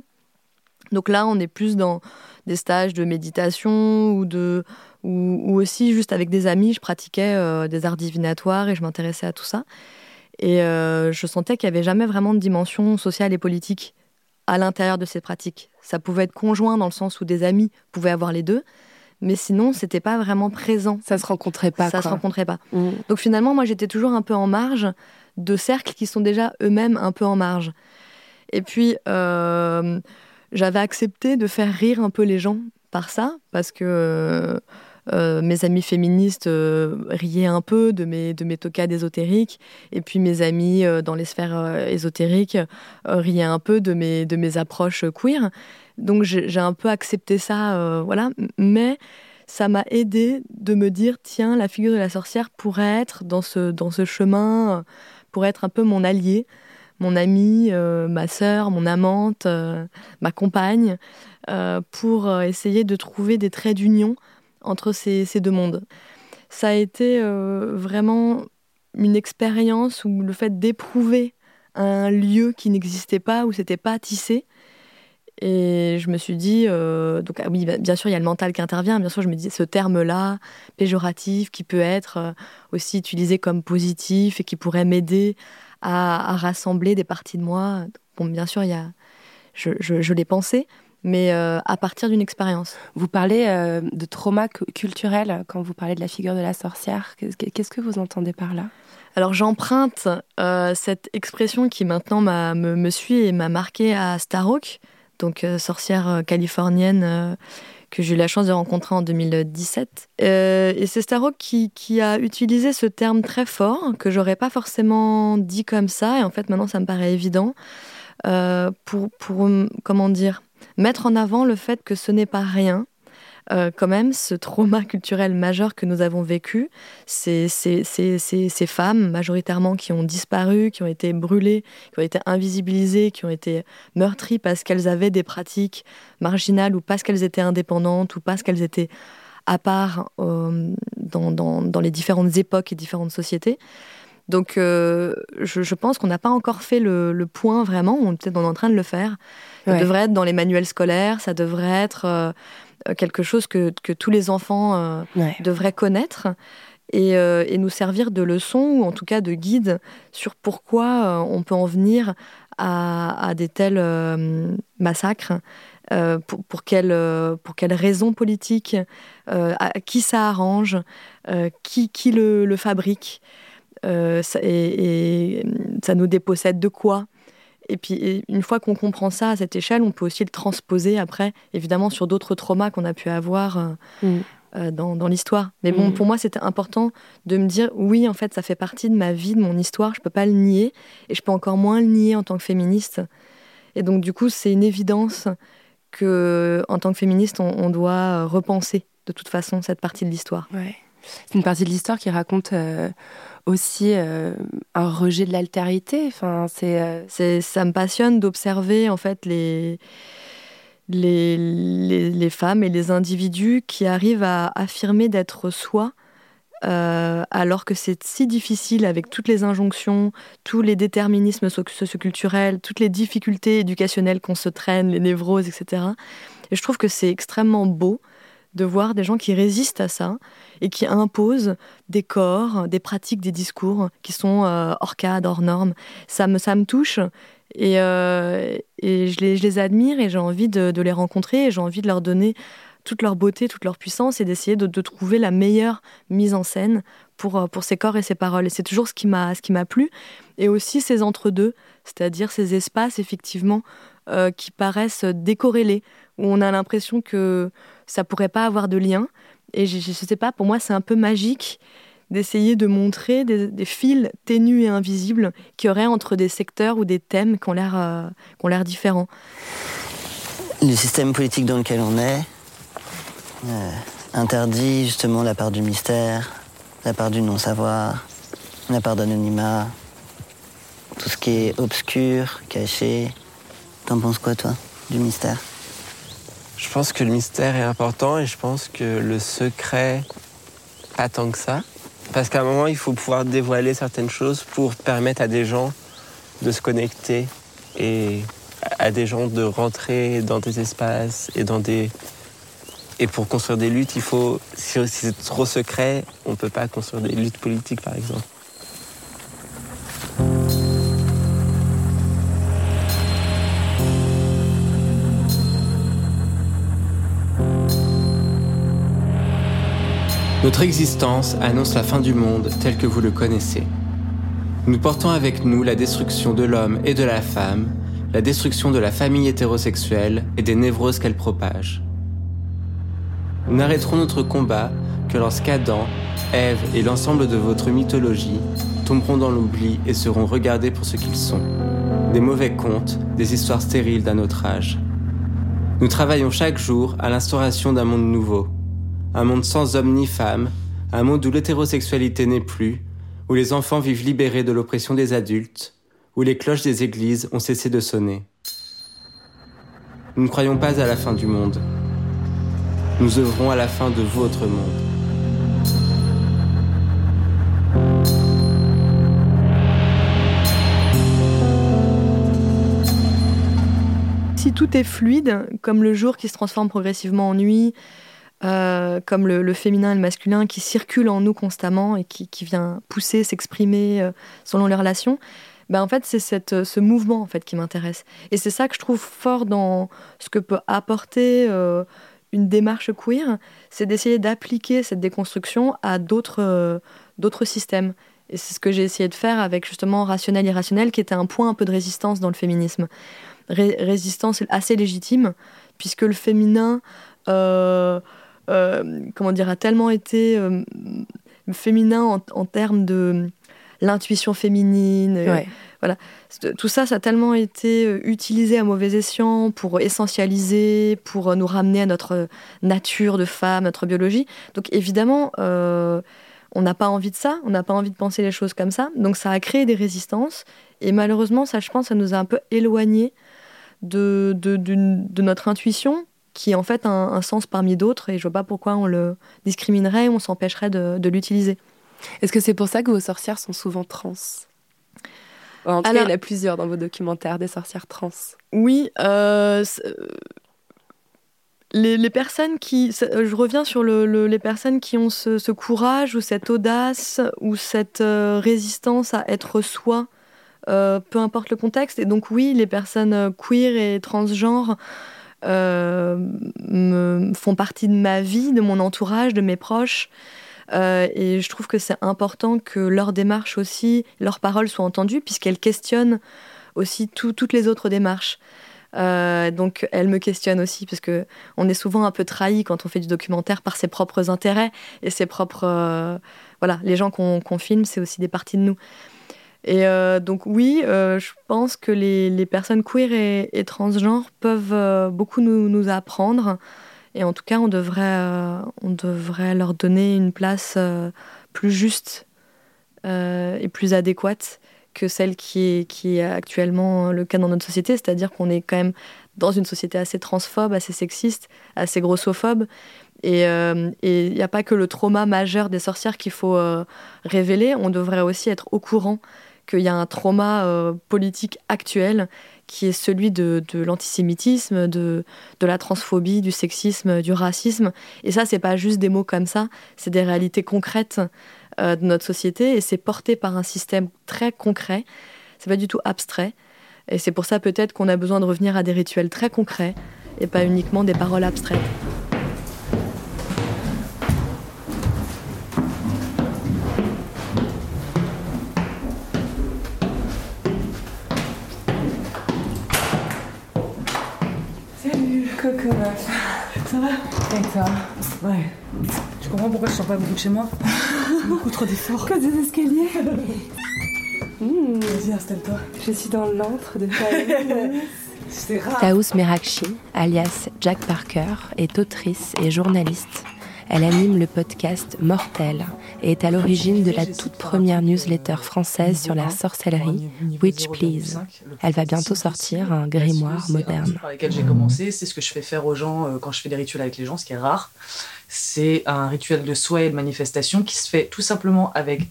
Donc là, on est plus dans des stages de méditation ou de ou, aussi juste avec des amis, je pratiquais des arts divinatoires et je m'intéressais à tout ça. Et je sentais qu'il n'y avait jamais vraiment de dimension sociale et politique à l'intérieur de ces pratiques. Ça pouvait être conjoint dans le sens où des amis pouvaient avoir les deux, mais sinon c'était pas vraiment présent. Ça se rencontrait pas. Ça se rencontrait pas. Mm. Donc finalement, moi j'étais toujours un peu en marge de cercles qui sont déjà eux-mêmes un peu en marge. Et puis euh, j'avais accepté de faire rire un peu les gens par ça, parce que euh, mes amis féministes euh, riaient un peu de mes, de mes tocades ésotériques, et puis mes amis euh, dans les sphères ésotériques riaient un peu de mes, approches queer. Donc j'ai un peu accepté ça, voilà. Mais ça m'a aidé de me dire, tiens, la figure de la sorcière pourrait être dans ce, dans ce chemin, pourrait être un peu mon allié, mon amie, ma sœur, mon amante, ma compagne, pour essayer de trouver des traits d'union entre ces, deux mondes. Ça a été euh, vraiment une expérience où le fait d'éprouver un lieu qui n'existait pas, où c'était pas tissé, et je me suis dit, euh, donc ah oui, bien sûr, il y a le mental qui intervient. Bien sûr, je me dis ce terme-là, péjoratif, qui peut être euh, aussi utilisé comme positif et qui pourrait m'aider à, rassembler des parties de moi. Bon, bien sûr, il y a, je, je l'ai pensé, mais euh, à partir d'une expérience. Vous parlez euh, de trauma culturel quand vous parlez de la figure de la sorcière. Qu'est-ce que vous entendez par là? Alors j'emprunte euh, cette expression qui maintenant me, me, suit et m'a marqué à Starhawk, donc sorcière californienne que j'ai eu la chance de rencontrer en 2017. et c'est Starhawk qui, qui, a utilisé ce terme très fort que j'aurais pas forcément dit comme ça, et en fait maintenant ça me paraît évident, pour, pour, comment dire, mettre en avant le fait que ce n'est pas rien. Euh, quand même, ce trauma culturel majeur que nous avons vécu, ces, ces, ces, femmes majoritairement qui ont disparu, qui ont été brûlées, qui ont été invisibilisées, qui ont été meurtries parce qu'elles avaient des pratiques marginales ou parce qu'elles étaient indépendantes ou parce qu'elles étaient à part euh, dans, dans, les différentes époques et différentes sociétés. Donc euh, je, pense qu'on n'a pas encore fait le, le point vraiment, on peut-être est en train de le faire. Ça devrait être dans les manuels scolaires, ça devrait être euh, quelque chose que, que, tous les enfants euh, devraient connaître. Et, euh, et, nous servir de leçon ou en tout cas de guide sur pourquoi on peut en venir à, à des tels massacres, pour, pour, raisons politiques, à qui ça arrange, qui, qui le, le fabrique. Ça, et, et, ça nous dépossède de quoi et puis, une fois qu'on comprend ça à cette échelle, on peut aussi le transposer après, évidemment, sur d'autres traumas qu'on a pu avoir euh, mm. euh, dans, l'histoire. Mais bon, mm. pour moi, c'était important de me dire, oui, en fait, ça fait partie de ma vie, de mon histoire, je ne peux pas le nier, et je peux encore moins le nier en tant que féministe. Et donc, du coup, c'est une évidence que, en tant que féministe, on, doit repenser de toute façon cette partie de l'histoire. Ouais. C'est une partie de l'histoire qui raconte euh, aussi euh, un rejet de l'altérité. Enfin, euh, c'est, ça me passionne d'observer en fait les, les, les, femmes et les individus qui arrivent à affirmer d'être soi. alors que c'est si difficile avec toutes les injonctions, tous les déterminismes socioculturels, toutes les difficultés éducationnelles qu'on se traîne, les névroses, etc. Et je trouve que c'est extrêmement beau de voir des gens qui résistent à ça et qui imposent des corps, des pratiques, des discours qui sont euh, hors cadre, hors normes. Ça me, ça me touche et, euh, et je, les, je, les, admire et j'ai envie de, de, les rencontrer et j'ai envie de leur donner toute leur beauté, toute leur puissance et d'essayer de, de, trouver la meilleure mise en scène pour, euh, pour ces corps et ces paroles. Et c'est toujours ce qui m'a plu. Et aussi ces entre-deux, c'est-à-dire ces espaces effectivement qui paraissent décorrélés, où on a l'impression que ça pourrait pas avoir de lien. Et je, ne sais pas, pour moi, c'est un peu magique d'essayer de montrer des, fils ténus et invisibles qui auraient entre des secteurs ou des thèmes qui ont l'air euh, l'air différents. Le système politique dans lequel on est euh, interdit justement la part du mystère, la part du non-savoir, la part d'anonymat, tout ce qui est obscur, caché. T'en penses quoi toi, du mystère? Je pense que le mystère est important et je pense que le secret, pas tant que ça. Parce qu'à un moment, il faut pouvoir dévoiler certaines choses pour permettre à des gens de se connecter et à des gens de rentrer dans des espaces et dans des. Et pour construire des luttes, il faut. Si c'est trop secret, on ne peut pas construire des luttes politiques, par exemple. Notre existence annonce la fin du monde tel que vous le connaissez. Nous portons avec nous la destruction de l'homme et de la femme, la destruction de la famille hétérosexuelle et des névroses qu'elle propage. Nous n'arrêterons notre combat que lorsqu'Adam, Ève et l'ensemble de votre mythologie tomberont dans l'oubli et seront regardés pour ce qu'ils sont. Des mauvais contes, des histoires stériles d'un autre âge. Nous travaillons chaque jour à l'instauration d'un monde nouveau, un monde sans hommes ni femmes, un monde où l'hétérosexualité n'est plus, où les enfants vivent libérés de l'oppression des adultes, où les cloches des églises ont cessé de sonner. Nous ne croyons pas à la fin du monde. Nous œuvrons à la fin de votre monde. Si tout est fluide, comme le jour qui se transforme progressivement en nuit, euh, comme le, féminin et le masculin qui circulent en nous constamment et qui, vient pousser, s'exprimer euh, selon les relations, ben en fait, c'est ce mouvement en fait qui m'intéresse. Et c'est ça que je trouve fort dans ce que peut apporter euh, une démarche queer, c'est d'essayer d'appliquer cette déconstruction à d'autres systèmes. Et c'est ce que j'ai essayé de faire avec justement rationnel irrationnel, qui était un point un peu de résistance dans le féminisme. résistance assez légitime, puisque le féminin euh, comment dire, a tellement été euh, féminin en, termes de l'intuition féminine. Euh, voilà. Tout ça, ça a tellement été utilisé à mauvais escient pour essentialiser, pour nous ramener à notre nature de femme, notre biologie. Donc évidemment, on n'a pas envie de ça, on n'a pas envie de penser les choses comme ça. Donc ça a créé des résistances. Et malheureusement, ça, je pense, ça nous a un peu éloignés de, de, de notre intuition qui est en fait un, sens parmi d'autres et je vois pas pourquoi on le discriminerait on s'empêcherait de, l'utiliser. Est-ce que c'est pour ça que vos sorcières sont souvent trans? En tout cas, il y en a plusieurs dans vos documentaires, des sorcières trans. Oui, euh, euh, les, personnes qui... Je reviens sur les personnes qui ont ce, courage ou cette audace ou cette euh, résistance à être soi, peu importe le contexte. Et donc oui, les personnes queer et transgenres euh, font partie de ma vie, de mon entourage, de mes proches. Euh, et je trouve que c'est important que leur démarche aussi, leurs paroles soient entendues, puisqu'elles questionnent aussi toutes les autres démarches. Euh, donc elles me questionnent aussi parce que on est souvent un peu trahi quand on fait du documentaire par ses propres intérêts et ses propres voilà les gens qu'on filme c'est aussi des parties de nous et euh, donc oui, euh, je pense que les, personnes queer et, transgenres peuvent euh, beaucoup nous, apprendre. Et en tout cas, on devrait, leur donner une place plus juste et plus adéquate que celle qui est actuellement le cas dans notre société. C'est-à-dire qu'on est quand même dans une société assez transphobe, assez sexiste, assez grossophobe. Et il n'y a pas que le trauma majeur des sorcières qu'il faut révéler, on devrait aussi être au courant qu'il y a un trauma euh, politique actuel qui est celui de, l'antisémitisme, de, la transphobie, du sexisme, du racisme. Et ça, c'est pas juste des mots comme ça, c'est des réalités concrètes euh, de notre société et c'est porté par un système très concret. C'est pas du tout abstrait. Et c'est pour ça peut-être qu'on a besoin de revenir à des rituels très concrets et pas uniquement des paroles abstraites. Ça va Et toi Ouais. Tu comprends pourquoi je sors pas beaucoup de chez moi Beaucoup trop d'efforts. Comme des escaliers. Mmh. Vas-y, installe-toi. Je suis dans l'antre de C'est rare. Taous Merakchi, alias Jack Parker, est autrice et journaliste. Elle anime le podcast Mortel et est à l'origine de la toute première newsletter française sur la sorcellerie, Witch Please. Elle va bientôt sortir un grimoire moderne. Par j'ai commencé, c'est ce que je fais faire aux gens euh, quand je fais des rituels avec les gens, ce qui est rare. C'est un rituel de souhait et de manifestation qui se fait tout simplement avec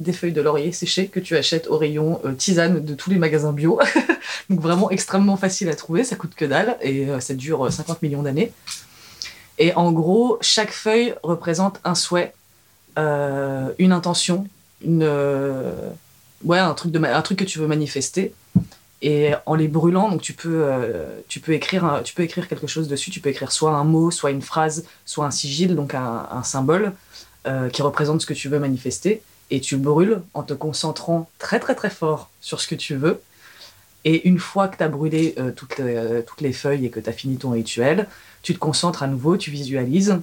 des feuilles de laurier séchées que tu achètes au rayon euh, tisane de tous les magasins bio. Donc vraiment extrêmement facile à trouver, ça coûte que dalle et euh, ça dure 50 millions d'années. Et en gros, chaque feuille représente un souhait, euh, une intention, une, euh, ouais, un, truc de, un truc que tu veux manifester. Et en les brûlant, donc tu peux, euh, tu, peux écrire tu peux écrire quelque chose dessus. Tu peux écrire soit un mot, soit une phrase, soit un sigil, donc un, symbole qui représente ce que tu veux manifester. Et tu brûles en te concentrant très très très fort sur ce que tu veux. Et une fois que tu as brûlé toutes, les, toutes les feuilles et que tu as fini ton rituel, tu te concentres à nouveau, tu visualises.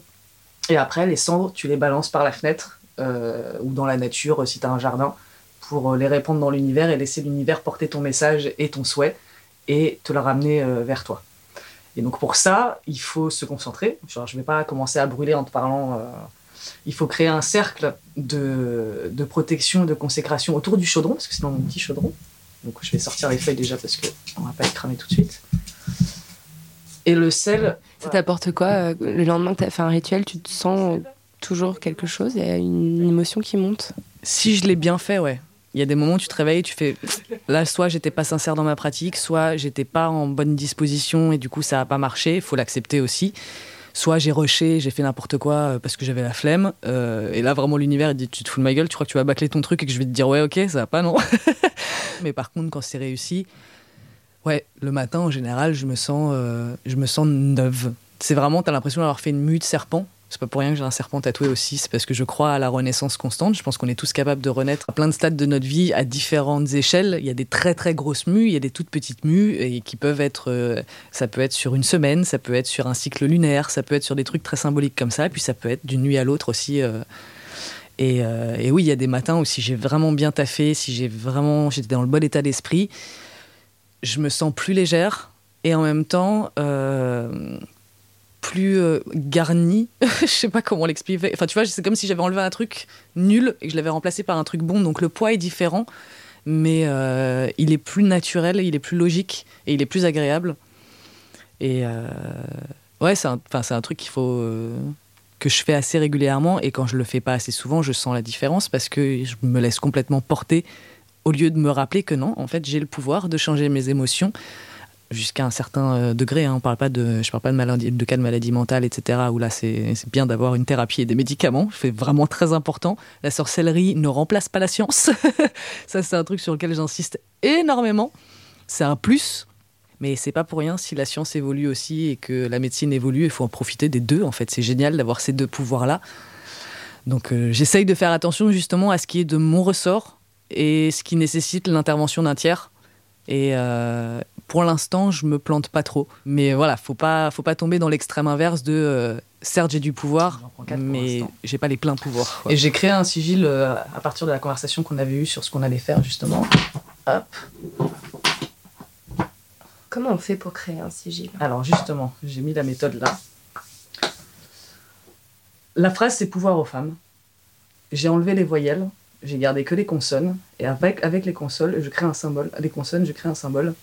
Et après, les cendres, tu les balances par la fenêtre euh, ou dans la nature euh, si tu as un jardin pour euh, les répandre dans l'univers et laisser l'univers porter ton message et ton souhait et te le ramener vers toi. Et donc pour ça, il faut se concentrer. Je ne vais pas commencer à brûler en te parlant. il faut créer un cercle de, de protection, de consécration autour du chaudron, parce que c'est dans mon petit chaudron. Donc je vais sortir les feuilles déjà parce qu'on ne va pas les cramer tout de suite. Et le sel. Ça t'apporte quoi euh, Le lendemain que tu as fait un rituel, tu te sens toujours quelque chose Il y a une émotion qui monte? Si je l'ai bien fait, ouais. Il y a des moments où tu te réveilles et tu fais là soit j'étais pas sincère dans ma pratique, soit j'étais pas en bonne disposition et du coup ça a pas marché, il faut l'accepter aussi. Soit j'ai rushé, j'ai fait n'importe quoi euh, parce que j'avais la flemme. euh, et là vraiment l'univers il dit tu te fous de ma gueule, tu crois que tu vas bâcler ton truc et que je vais te dire ouais ok ça va pas non. Mais par contre quand c'est réussi, ouais le matin en général je me sens, euh, je me sens neuve. C'est vraiment t'as l'impression d'avoir fait une mue de serpent. C'est pas pour rien que j'ai un serpent tatoué aussi, c'est parce que je crois à la renaissance constante. Je pense qu'on est tous capables de renaître à plein de stades de notre vie à différentes échelles. Il y a des très très grosses mues, il y a des toutes petites mues et qui peuvent être, euh, ça peut être sur une semaine, ça peut être sur un cycle lunaire, ça peut être sur des trucs très symboliques comme ça, et puis ça peut être d'une nuit à l'autre aussi. euh. et, oui, il y a des matins où si j'ai vraiment bien taffé, si j'ai vraiment, j'étais dans le bon état d'esprit, je me sens plus légère et en même temps euh, plus euh, garnie. je sais pas comment l'expliquer. Enfin, tu vois, c'est comme si j'avais enlevé un truc nul et que je l'avais remplacé par un truc bon. Donc le poids est différent, mais euh, il est plus naturel, il est plus logique et il est plus agréable. Et ouais, c'est un, un truc qu'il faut. que je fais assez régulièrement et quand je le fais pas assez souvent, je sens la différence parce que je me laisse complètement porter au lieu de me rappeler que non, en fait, j'ai le pouvoir de changer mes émotions jusqu'à un certain euh, degré. Hein. On parle pas de, je parle pas de, cas de maladie mentale, etc. Où là, c'est bien d'avoir une thérapie et des médicaments. C'est vraiment très important. La sorcellerie ne remplace pas la science. Ça, c'est un truc sur lequel j'insiste énormément. C'est un plus. Mais c'est pas pour rien si la science évolue aussi et que la médecine évolue. Il faut en profiter des deux. En fait, c'est génial d'avoir ces deux pouvoirs-là. Donc, euh, j'essaye de faire attention justement à ce qui est de mon ressort et ce qui nécessite l'intervention d'un tiers. Et euh, pour l'instant, je me plante pas trop. Mais voilà, faut pas, faut pas tomber dans l'extrême inverse de euh, certes j'ai du pouvoir, mais j'ai pas les pleins pouvoirs. quoi. Et j'ai créé un sigil euh, à partir de la conversation qu'on avait eue sur ce qu'on allait faire justement. Hop. Comment on fait pour créer un sigil Alors justement, j'ai mis la méthode là. La phrase c'est pouvoir aux femmes. J'ai enlevé les voyelles, j'ai gardé que les consonnes, et avec, avec les consonnes, je crée un symbole. Les consonnes, je crée un symbole.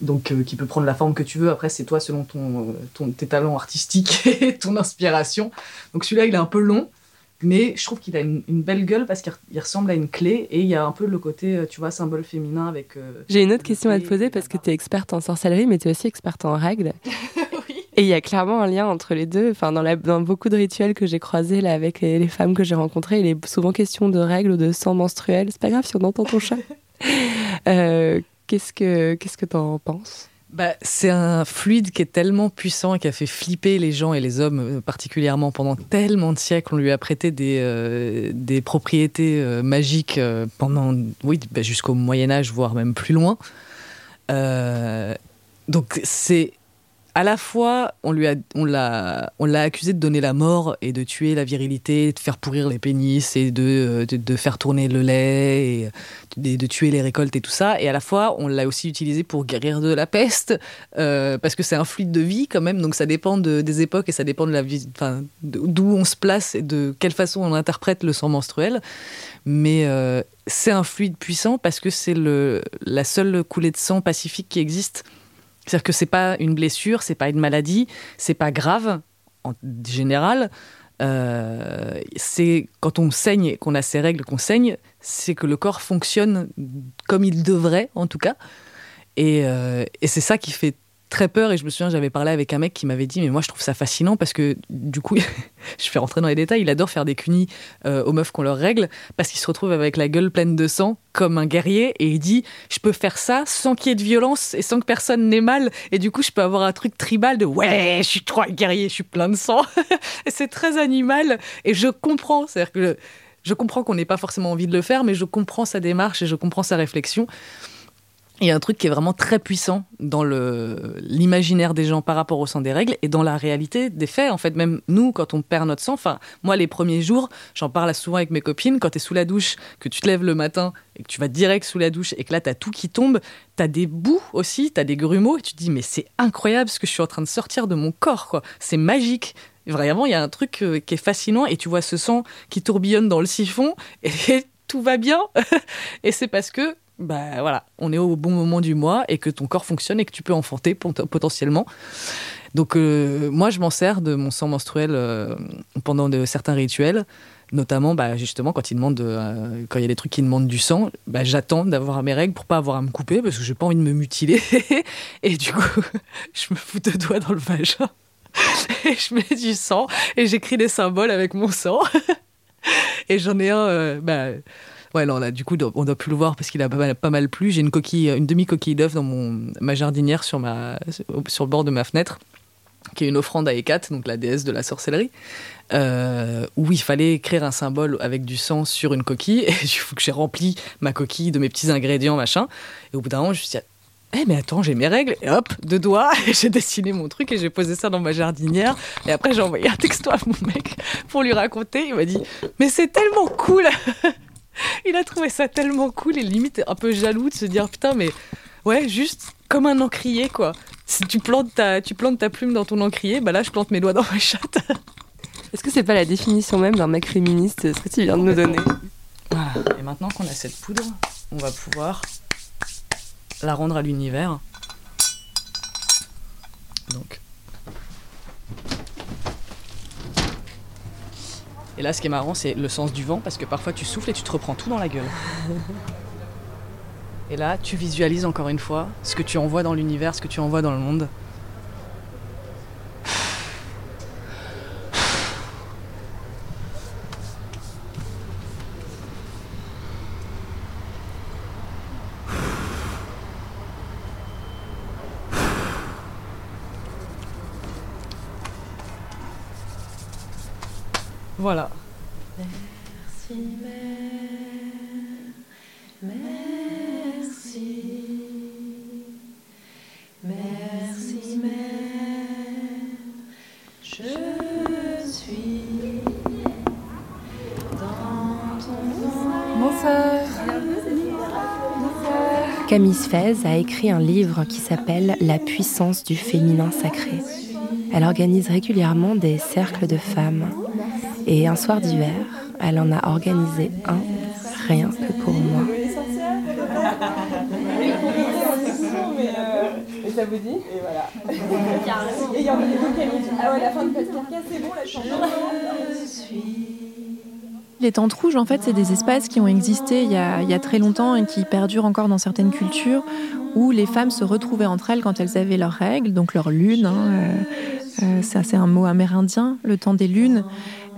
Donc euh, qui peut prendre la forme que tu veux. Après, c'est toi selon ton, euh, ton, tes talents artistiques et ton inspiration. Donc celui-là, il est un peu long, mais je trouve qu'il a une, une belle gueule parce qu'il re- il ressemble à une clé et il y a un peu le côté, euh, tu vois, symbole féminin avec. euh, J'ai une autre question à te poser parce que tu es experte en sorcellerie, mais tu es aussi experte en règles. Et il y a clairement un lien entre les deux. Enfin, dans, la- dans beaucoup de rituels que j'ai croisés là, avec les, les femmes que j'ai rencontrées, il est souvent question de règles ou de sang menstruel. C'est pas grave si on entend ton chat. Euh, qu'est-ce que qu'est-ce que t'en penses? Bah, c'est un fluide qui est tellement puissant et qui a fait flipper les gens et les hommes euh, particulièrement pendant tellement de siècles. On lui a prêté des, euh, des propriétés euh, magiques euh, pendant, oui, bah, jusqu'au Moyen Âge, voire même plus loin. Donc c'est à la fois, on l'a, accusé de donner la mort et de tuer la virilité, de faire pourrir les pénis et de, de faire tourner le lait et de, tuer les récoltes et tout ça. Et à la fois, on l'a aussi utilisé pour guérir de la peste euh, parce que c'est un fluide de vie quand même. Donc ça dépend de, des époques et ça dépend de la vie, enfin, d'où on se place et de quelle façon on interprète le sang menstruel. Mais euh, c'est un fluide puissant parce que c'est le, la seule coulée de sang pacifique qui existe. C'est-à-dire que c'est pas une blessure, c'est pas une maladie, c'est pas grave en général. Euh, c'est quand on saigne, qu'on a ses règles, qu'on saigne, c'est que le corps fonctionne comme il devrait, en tout cas. Et, euh, et c'est ça qui fait très peur et je me souviens j'avais parlé avec un mec qui m'avait dit mais moi je trouve ça fascinant parce que du coup je fais rentrer dans les détails il adore faire des cunis euh, aux meufs qu'on leur règle parce qu'il se retrouve avec la gueule pleine de sang comme un guerrier et il dit je peux faire ça sans qu'il y ait de violence et sans que personne n'ait mal et du coup je peux avoir un truc tribal de ouais je suis trop guerrier je suis plein de sang. C'est très animal et je comprends c'est à dire que je comprends qu'on n'ait pas forcément envie de le faire mais je comprends sa démarche et je comprends sa réflexion il y a un truc qui est vraiment très puissant dans l'imaginaire des gens par rapport au sang des règles et dans la réalité des faits. En fait, même nous, quand on perd notre sang, enfin, moi, les premiers jours, j'en parle souvent avec mes copines, quand tu es sous la douche, que tu te lèves le matin et que tu vas direct sous la douche et que là, tu as tout qui tombe, tu as des bouts aussi, tu as des grumeaux et tu te dis, mais c'est incroyable ce que je suis en train de sortir de mon corps, quoi. C'est magique. Vraiment, il y a un truc euh, qui est fascinant et tu vois ce sang qui tourbillonne dans le siphon et tout va bien. et c'est parce que bah voilà, on est au bon moment du mois et que ton corps fonctionne et que tu peux enfanter potentiellement. Donc euh, moi, je m'en sers de mon sang menstruel euh, pendant de, certains rituels, notamment bah, justement quand ils demandent, euh, quand il y a des trucs qui demandent du sang, bah, j'attends d'avoir mes règles pour pas avoir à me couper parce que j'ai pas envie de me mutiler. et du coup, je me fous deux doigts dans le vagin et je mets du sang et j'écris des symboles avec mon sang. et j'en ai un, bah, Ouais, alors là, du coup, on doit plus le voir parce qu'il a pas mal, plu. J'ai une coquille, une demi-coquille d'œuf dans mon, ma jardinière sur, ma, sur le bord de ma fenêtre, qui est une offrande à Hécate, donc la déesse de la sorcellerie, euh, où il fallait écrire un symbole avec du sang sur une coquille. Et il faut que j'ai rempli ma coquille de mes petits ingrédients, machin. Et au bout d'un moment, je me suis dit, eh mais attends, j'ai mes règles, et hop, deux doigts, j'ai dessiné mon truc et j'ai posé ça dans ma jardinière. Et après, j'ai envoyé un texto à mon mec pour lui raconter. Il m'a dit, mais c'est tellement cool il a trouvé ça tellement cool et limite un peu jaloux de se dire putain mais ouais juste comme un encrier quoi. Si tu plantes ta, tu plantes ta plume dans ton encrier, bah là je plante mes doigts dans ma chatte. Est-ce que c'est pas la définition même d'un mec féministe ce que tu viens de nous donner Voilà. Et maintenant qu'on a cette poudre, on va pouvoir la rendre à l'univers. Donc Et là, ce qui est marrant, c'est le sens du vent, parce que parfois tu souffles et tu te reprends tout dans la gueule. Et là, tu visualises encore une fois ce que tu envoies dans l'univers, ce que tu envoies dans le monde. Voilà. Merci, mère. Merci. Merci, mère. Je suis dans ton Bonsoir. Camille Sfez a écrit un livre qui s'appelle La puissance du féminin sacré. Elle organise régulièrement des cercles de femmes et un soir d'hiver, elle en a organisé un rien que pour moi. Et ça vous dit Et voilà. Et il y en a beaucoup qui ont dit Ah ouais, la fin de c'est bon, la chanson. Les tentes rouges, en fait, c'est des espaces qui ont existé il y, a, il y, a, très longtemps et qui perdurent encore dans certaines cultures où les femmes se retrouvaient entre elles quand elles avaient leurs règles, donc leur lune. Hein, euh, euh, c'est un mot amérindien, le temps des lunes.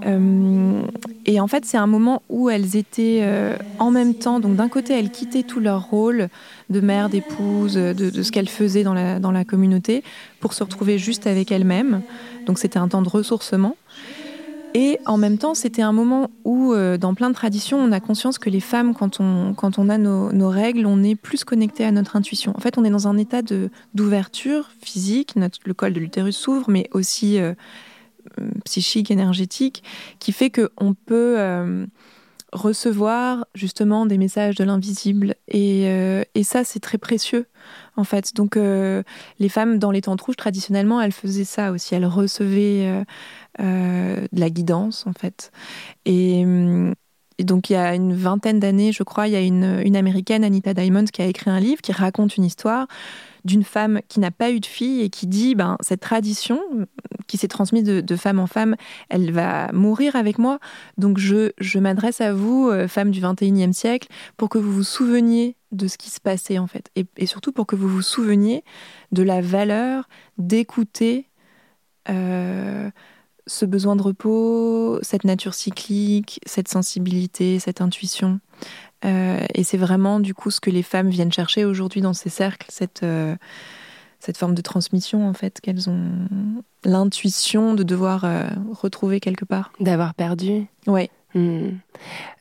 Euh, et en fait, c'est un moment où elles étaient euh, en même temps. Donc, d'un côté, elles quittaient tout leur rôle de mère, d'épouse, de, de, ce qu'elles faisaient dans la, dans la communauté, pour se retrouver juste avec elles-mêmes. Donc, c'était un temps de ressourcement. Et en même temps, c'était un moment où, euh, dans plein de traditions, on a conscience que les femmes, quand on, quand on a nos, règles, on est plus connecté à notre intuition. En fait, on est dans un état d'ouverture physique, notre, le col de l'utérus s'ouvre, mais aussi euh, psychique, énergétique, qui fait qu'on peut euh, recevoir justement des messages de l'invisible. Et, euh, et, ça, c'est très précieux, en fait. Donc, euh, les femmes dans les temps rouges, traditionnellement, elles faisaient ça aussi. Elles recevaient euh, de la guidance, en fait. Et, et, donc, il y a une vingtaine d'années, je crois, il y a une, américaine, Anita Diamond, qui a écrit un livre qui raconte une histoire d'une femme qui n'a pas eu de fille et qui dit ben, cette tradition qui s'est transmise de, femme en femme, elle va mourir avec moi. Donc je, je m'adresse à vous, euh, femmes du 21e siècle, pour que vous vous souveniez de ce qui se passait en fait. Et, et surtout pour que vous vous souveniez de la valeur d'écouter euh, ce besoin de repos, cette nature cyclique, cette sensibilité, cette intuition. Euh, et c'est vraiment du coup ce que les femmes viennent chercher aujourd'hui dans ces cercles, cette, euh, cette forme de transmission en fait qu'elles ont l'intuition de devoir euh, retrouver quelque part. D'avoir perdu. Oui. Mmh.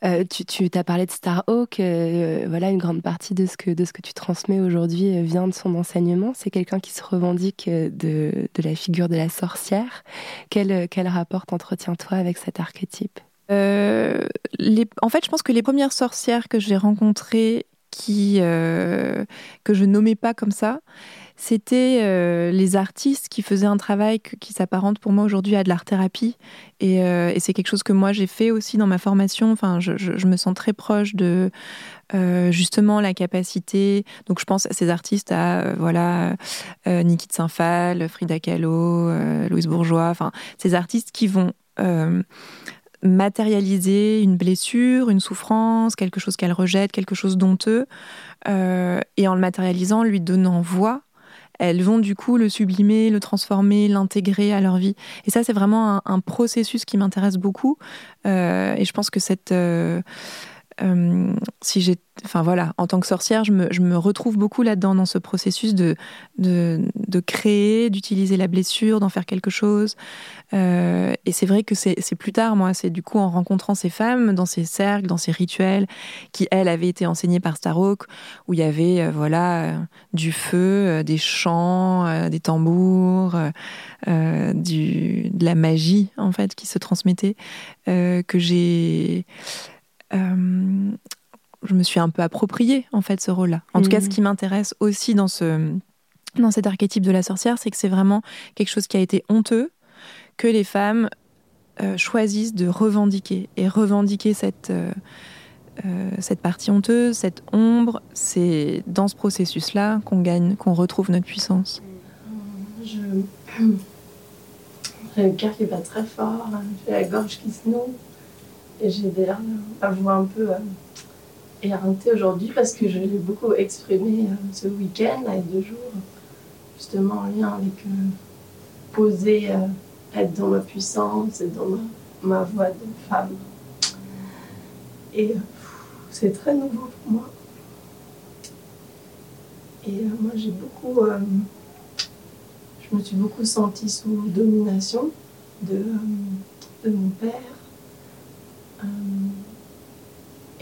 Euh, tu, tu as parlé de Starhawk, euh, voilà une grande partie de ce que, de ce que tu transmets aujourd'hui vient de son enseignement. C'est quelqu'un qui se revendique de, de, la figure de la sorcière. Quel, quel rapport t'entretiens-toi avec cet archétype? Euh, en fait, je pense que les premières sorcières que j'ai rencontrées, qui euh, que je nommais pas comme ça, c'était euh, les artistes qui faisaient un travail qui s'apparente pour moi aujourd'hui à de l'art thérapie, et, euh, et c'est quelque chose que moi j'ai fait aussi dans ma formation. Enfin, je, me sens très proche de euh, justement la capacité. Donc, je pense à ces artistes, à voilà Niki de Saint-Phal, Frida Kahlo, Louise Bourgeois. Enfin, ces artistes qui vont matérialiser une blessure, une souffrance, quelque chose qu'elle rejette, quelque chose d'honteux, et en le matérialisant, lui donnant voix, elles vont du coup le sublimer, le transformer, l'intégrer à leur vie. Et ça, c'est vraiment un, processus qui m'intéresse beaucoup. Euh, et je pense que cette... Euh, euh, si j'ai, enfin voilà, en tant que sorcière, je me, retrouve beaucoup là-dedans dans ce processus de de, créer, d'utiliser la blessure, d'en faire quelque chose. Euh, et c'est vrai que c'est plus tard, moi, c'est du coup en rencontrant ces femmes dans ces cercles, dans ces rituels, qui elles avaient été enseignés par Starhawk, où il y avait euh, voilà du feu, des chants, des tambours, de la magie en fait qui se transmettait, que j'ai je me suis un peu approprié en fait ce rôle-là. En mmh. tout cas, ce qui m'intéresse aussi dans ce dans cet archétype de la sorcière, c'est que c'est vraiment quelque chose qui a été honteux que les femmes euh, choisissent de revendiquer et revendiquer cette euh, euh, cette partie honteuse, cette ombre. C'est dans ce processus-là qu'on gagne, qu'on retrouve notre puissance. Je... J'ai le cœur qui bat très fort, j'ai la gorge qui se noue. Et j'ai l'air la voix un peu euh, éreintée aujourd'hui parce que je l'ai beaucoup exprimé euh, ce week-end, là, deux jours, justement en lien avec euh, poser, être dans ma puissance, être dans ma, voix de femme. Et c'est très nouveau pour moi. Et moi, j'ai beaucoup. Je me suis beaucoup sentie sous domination de, de mon père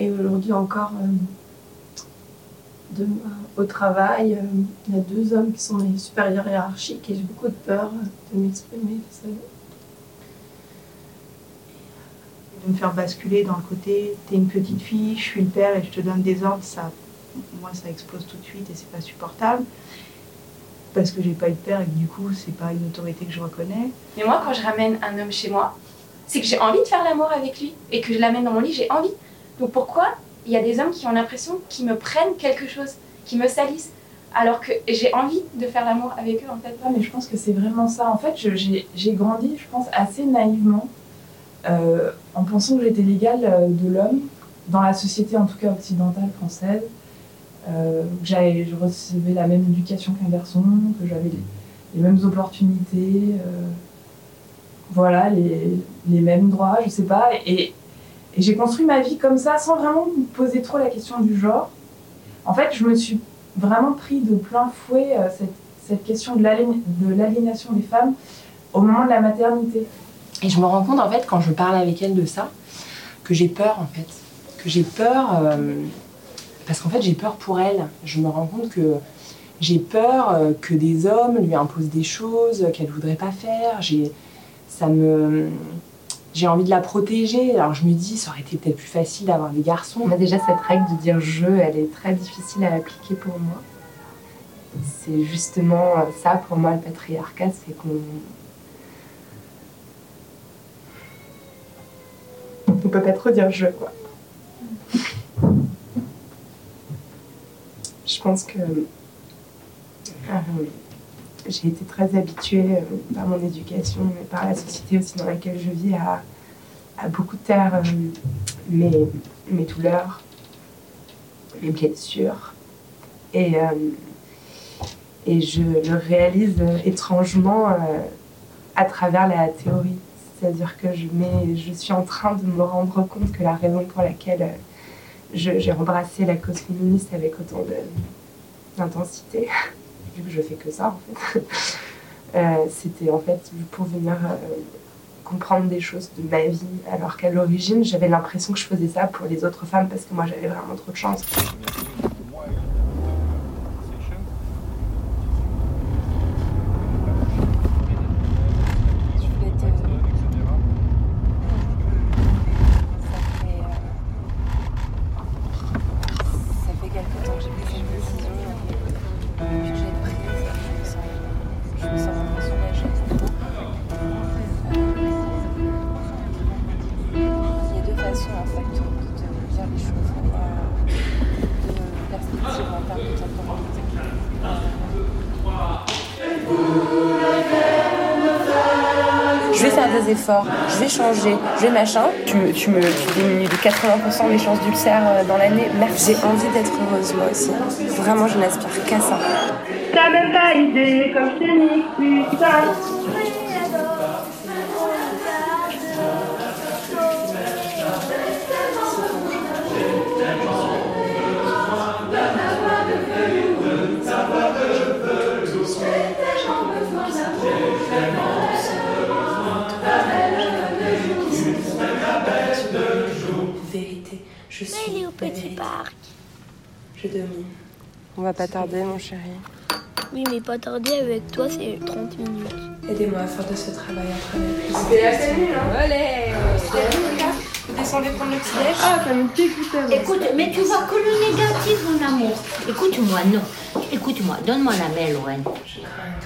et aujourd'hui encore, euh, de, au travail, euh, il y a deux hommes qui sont mes supérieurs hiérarchiques et j'ai beaucoup de peur de m'exprimer, vous savez. De me faire basculer dans le côté, t'es une petite fille, je suis le père et je te donne des ordres, ça, moi ça explose tout de suite et c'est pas supportable parce que j'ai pas eu de père et que du coup c'est pas une autorité que je reconnais. Mais moi quand je ramène un homme chez moi, c'est que j'ai envie de faire l'amour avec lui et que je l'amène dans mon lit, j'ai envie. Donc pourquoi il y a des hommes qui ont l'impression qu'ils me prennent quelque chose, qui me salissent, alors que j'ai envie de faire l'amour avec eux en fait? Ouais, mais je pense que c'est vraiment ça. En fait, j'ai grandi, je pense, assez naïvement, euh, en pensant que j'étais l'égale de l'homme, dans la société en tout cas occidentale française. Euh, je recevais la même éducation qu'un garçon, que j'avais les, les, mêmes opportunités. Euh, voilà, les, les, mêmes droits, je sais pas. Et, et j'ai construit ma vie comme ça, sans vraiment me poser trop la question du genre. En fait, je me suis vraiment pris de plein fouet euh, cette, cette question de l'aliénation des femmes au moment de la maternité. Et je me rends compte, en fait, quand je parle avec elle de ça, que j'ai peur, en fait. Que j'ai peur, euh, parce qu'en fait, j'ai peur pour elle. Je me rends compte que j'ai peur euh, que des hommes lui imposent des choses qu'elle ne voudrait pas faire. J'ai, ça me, j'ai envie de la protéger. Alors je me dis, ça aurait été peut-être plus facile d'avoir des garçons. Mais déjà, cette règle de dire je, elle est très difficile à appliquer pour moi. C'est justement ça, pour moi, le patriarcat, c'est qu'on on peut pas trop dire je, quoi. Je pense que euh, j'ai été très habituée euh, par mon éducation, mais par la société aussi dans laquelle je vis, à, beaucoup taire euh, mes, mes, douleurs, mes blessures. Et, et je le réalise étrangement à travers la théorie. C'est-à-dire que je, mets, je suis en train de me rendre compte que la raison pour laquelle j'ai embrassé la cause féministe avec autant d'intensité, que je fais que ça en fait, euh, c'était en fait pour venir euh, comprendre des choses de ma vie, alors qu'à l'origine j'avais l'impression que je faisais ça pour les autres femmes parce que moi j'avais vraiment trop de chance. Je vais changer, je vais machin. Tu me, tu me diminues de 80% mes chances d'ulcère euh, dans l'année. Merci. J'ai envie d'être heureuse moi aussi. Vraiment, je n'aspire qu'à ça. T'as même pas idée comme je t'ai putain. Je suis au petit parc. Je domine. On va pas tarder, mon chéri. Oui, mais pas tarder avec toi, c'est 30 minutes. Aidez-moi à faire de ce travail à travers C'est la scène, hein Allez Vous descendez prendre le petit déj? Ah, ça me dégoûte. Écoute, mais tu vois que le négatif, mon amour. Écoute-moi, non. Écoute-moi, donne-moi la main, Lorraine. Je crains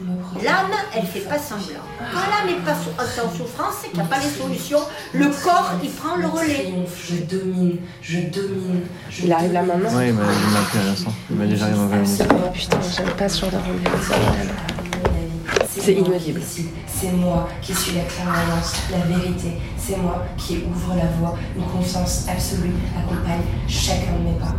L'âme, elle fait pas semblant. Quand l'âme n'est pas en souffrance, c'est qu'il n'y a pas les solutions. Le corps, il prend le relais. Je domine, je domine. Il arrive là maintenant Oui, il m'a appelé à l'instant. Il m'a déjà arrivé en 20 minutes. Oh putain, j'aime pas ce genre de. C'est inaudible. C'est moi qui suis la clairvoyance, la vérité. C'est moi qui ouvre la voie. Une confiance absolue accompagne chacun de mes pas.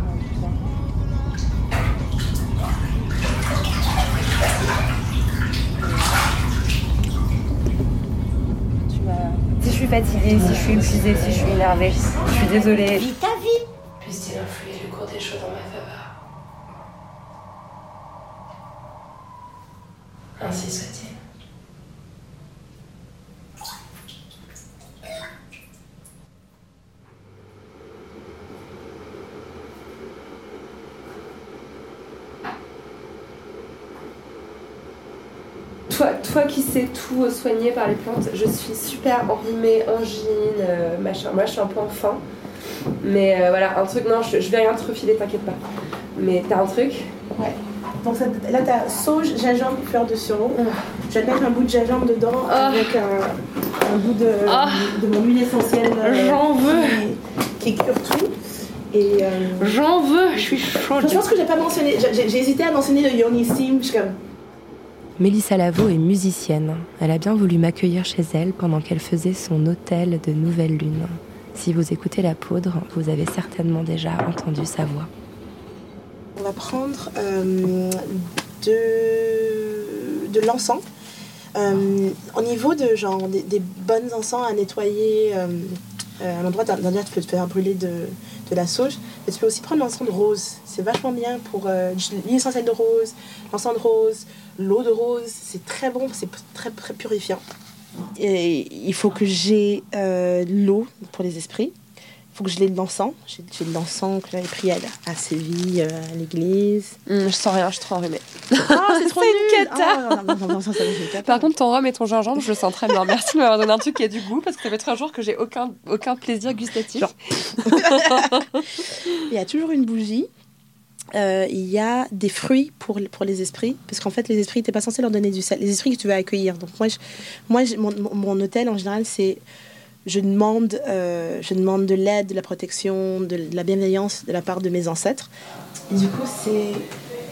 Si je suis fatiguée, si je suis épuisée, si je suis énervée, je suis désolée. Vis ta vie. Puisse-t-il influer le cours des choses dans ma faveur Ainsi soit-il. Toi, qui sais tout soigner par les plantes, je suis super enrhumée, angine, euh, machin. Moi, je suis un peu enfant. Mais euh, voilà, un truc, non, je, vais rien te refiler, t'inquiète pas. Mais t'as un truc? Ouais. Donc là, t'as sauge, gingembre, fleur de sureau. Ah. Je vais mettre un bout de gingembre dedans ah. avec un, bout de, ah. de, mon huile essentielle. Euh, J'en veux qui, cure tout. Et J'en veux, je suis chaude. Je pense que j'ai pas mentionné, j'ai hésité à mentionner le Yoni Steam. Je comme, Mélissa Lavo est musicienne. Elle a bien voulu m'accueillir chez elle pendant qu'elle faisait son hôtel de nouvelle lune. Si vous écoutez la poudre, vous avez certainement déjà entendu sa voix. On va prendre euh, de, l'encens. Euh, au niveau de genre des, des bonnes encens à nettoyer, euh, à l'endroit d'un tu peux te faire brûler de, de la sauge. Mais tu peux aussi prendre l'encens de rose. C'est vachement bien pour l'huile essentielle de rose, l'encens de rose, l'eau de rose. C'est très bon, c'est très, très purifiant. il faut que j'ai euh, l'eau pour les esprits. Il faut que je l'ai de l'encens. J'ai de l'encens que j'avais pris à, à Séville, à l'église. Hum, je sens rien, je suis trop enrhumée. Ah, c'est trop une nul. cata. Ah, Par contre, ton rhum et ton gingembre, je le sens très bien. Merci de m'avoir donné un truc qui a du goût parce que ça fait trois jours que j'ai aucun, aucun plaisir gustatif. il y a toujours une bougie. Euh, il y a des fruits pour, pour les esprits, parce qu'en fait, les esprits, tu pas censé leur donner du sel. Les esprits que tu veux accueillir. Donc, moi, je, moi mon, hôtel, en général, c'est. Je demande, euh, je demande de l'aide, de la protection, de, de, la bienveillance de la part de mes ancêtres. Et du coup, c'est.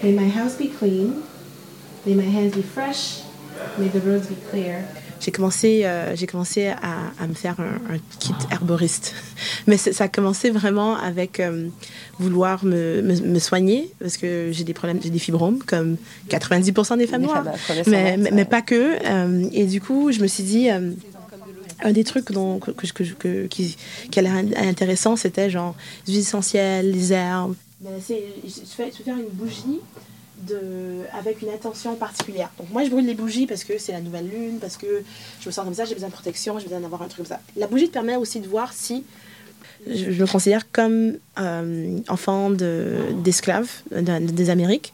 May my house be clean. May my hands be fresh. May the roads be clear j'ai commencé, euh, j'ai commencé à, à, me faire un, un kit herboriste. Mais ça a commencé vraiment avec euh, vouloir me, me, me, soigner, parce que j'ai des problèmes, j'ai des fibromes, comme 90% des femmes noires. Mais, mais, mais, pas que. Euh, et du coup, je me suis dit un des trucs dont, que, que, que, qui, qui a l'air intéressant, c'était genre les huiles essentielles, les herbes. Ben, je fais, je fais faire une bougie de, avec une intention particulière. Donc moi je brûle les bougies parce que c'est la nouvelle lune, parce que je me sens comme ça, j'ai besoin de protection, j'ai besoin d'avoir un truc comme ça. La bougie te permet aussi de voir si je, me considère comme euh, enfant d'esclaves de, des Amériques.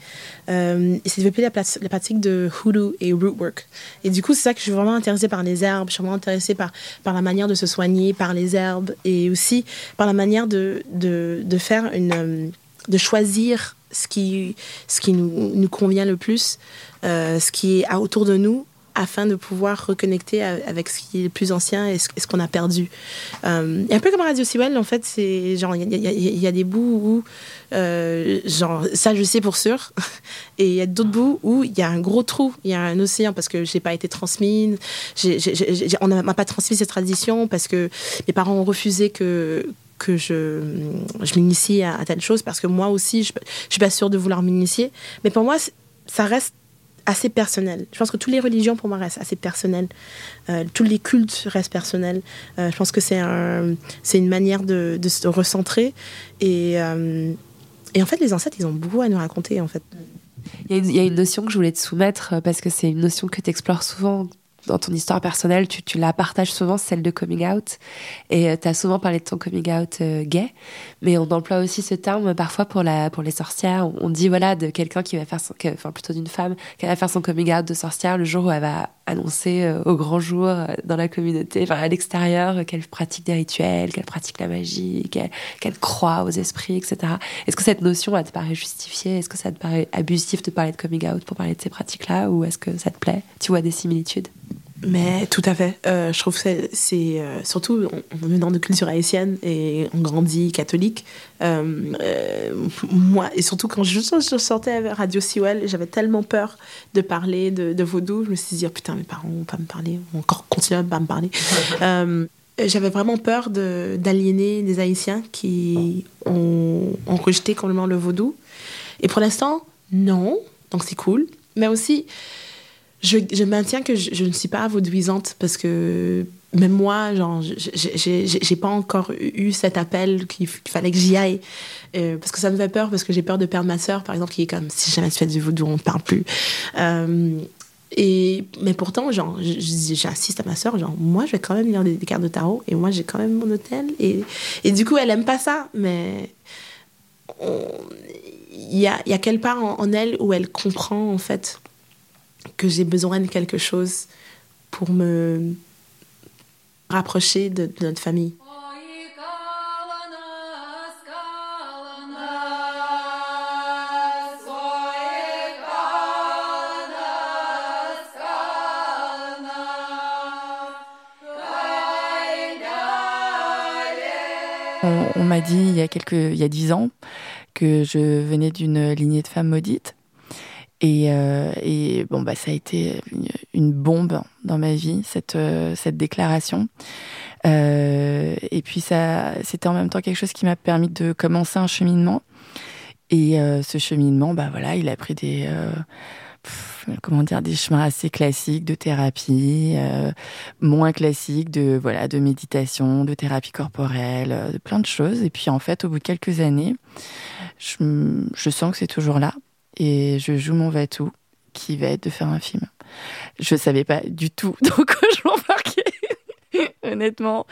Euh, et c'est développé la, la, pratique de hoodoo et rootwork. Et du coup, c'est ça que je suis vraiment intéressée par les herbes, je suis vraiment intéressée par, par la manière de se soigner, par les herbes, et aussi par la manière de, de, de faire une... de choisir ce qui, ce qui nous, nous convient le plus, euh, ce qui est autour de nous, afin de pouvoir reconnecter avec ce qui est le plus ancien et ce, qu'on a perdu. Euh, et un peu comme Radio Sewell, en fait, c'est genre, il y, a des bouts où, euh, genre, ça je sais pour sûr, et il y a d'autres bouts où il y a un gros trou, il y a un océan parce que j'ai pas été transmise, j ai, on m'a pas transmis cette tradition parce que mes parents ont refusé que que je, je m'initie à, telle chose parce que moi aussi, je ne suis pas sûre de vouloir m'initier. Mais pour moi, ça reste assez personnel. Je pense que toutes les religions, pour moi, restent assez personnelles. Euh, tous les cultes restent personnels. Euh, je pense que c'est un, une manière de, de, se recentrer. Et, euh, et en fait, les ancêtres, ils ont beaucoup à nous raconter, en fait. Il y, a une, il y a une notion que je voulais te soumettre, parce que c'est une notion que tu explores souvent dans ton histoire personnelle, tu, la partages souvent, celle de coming out. Et euh, tu as souvent parlé de ton coming out euh, gay. Mais on emploie aussi ce terme parfois pour, la, pour les sorcières. On dit voilà de quelqu'un qui va faire son, enfin plutôt d'une femme qui va faire son coming out de sorcière le jour où elle va annoncer euh, au grand jour euh, dans la communauté, enfin à l'extérieur, euh, qu'elle pratique des rituels, qu'elle pratique la magie, qu'elle qu croit aux esprits, etc. Est-ce que cette notion, elle te paraît justifiée? Est-ce que ça te paraît abusif de parler de coming out pour parler de ces pratiques-là? Ou est-ce que ça te plaît? Tu vois des similitudes? Mais tout à fait. Euh, je trouve que c'est euh, surtout est dans une culture haïtienne et on grandit catholique. Euh, euh, moi et surtout quand je, je sortais avec Radio Sewell, j'avais tellement peur de parler de, de, vaudou. Je me suis dit oh, putain mes parents vont pas me parler, vont encore continuer à pas me parler. j'avais vraiment peur d'aliéner des Haïtiens qui ont, ont rejeté complètement le vaudou. Et pour l'instant, non. Donc c'est cool. Mais aussi, je, je, maintiens que je, je, ne suis pas vaudouisante parce que même moi, genre, j'ai pas encore eu cet appel qu'il fallait que j'y aille. Euh, parce que ça me fait peur, parce que j'ai peur de perdre ma sœur, par exemple, qui est comme si jamais tu fais du vaudou, on ne parle plus. Euh, et, mais pourtant, genre, j'insiste à ma sœur, genre, moi, je vais quand même lire des, cartes de tarot, et moi, j'ai quand même mon hôtel. Et, et du coup, elle aime pas ça, mais il y a, y a quelque part en elle où elle comprend, en fait, que j'ai besoin de quelque chose pour me rapprocher de, notre famille. On, on m'a dit il y a quelques, il y a dix ans que je venais d'une lignée de femmes maudites et, euh, et, bon, bah, ça a été une bombe dans ma vie, cette, euh, cette déclaration. Euh, et puis, ça, c'était en même temps quelque chose qui m'a permis de commencer un cheminement. Et euh, ce cheminement, bah voilà, il a pris des, euh, pff, comment dire, des chemins assez classiques de thérapie, moins classiques de, voilà, de méditation, de thérapie corporelle, de plein de choses. Et puis, en fait, au bout de quelques années, je, je sens que c'est toujours là et je joue mon Vatou qui va être de faire un film. Je savais pas du tout donc je m'en honnêtement.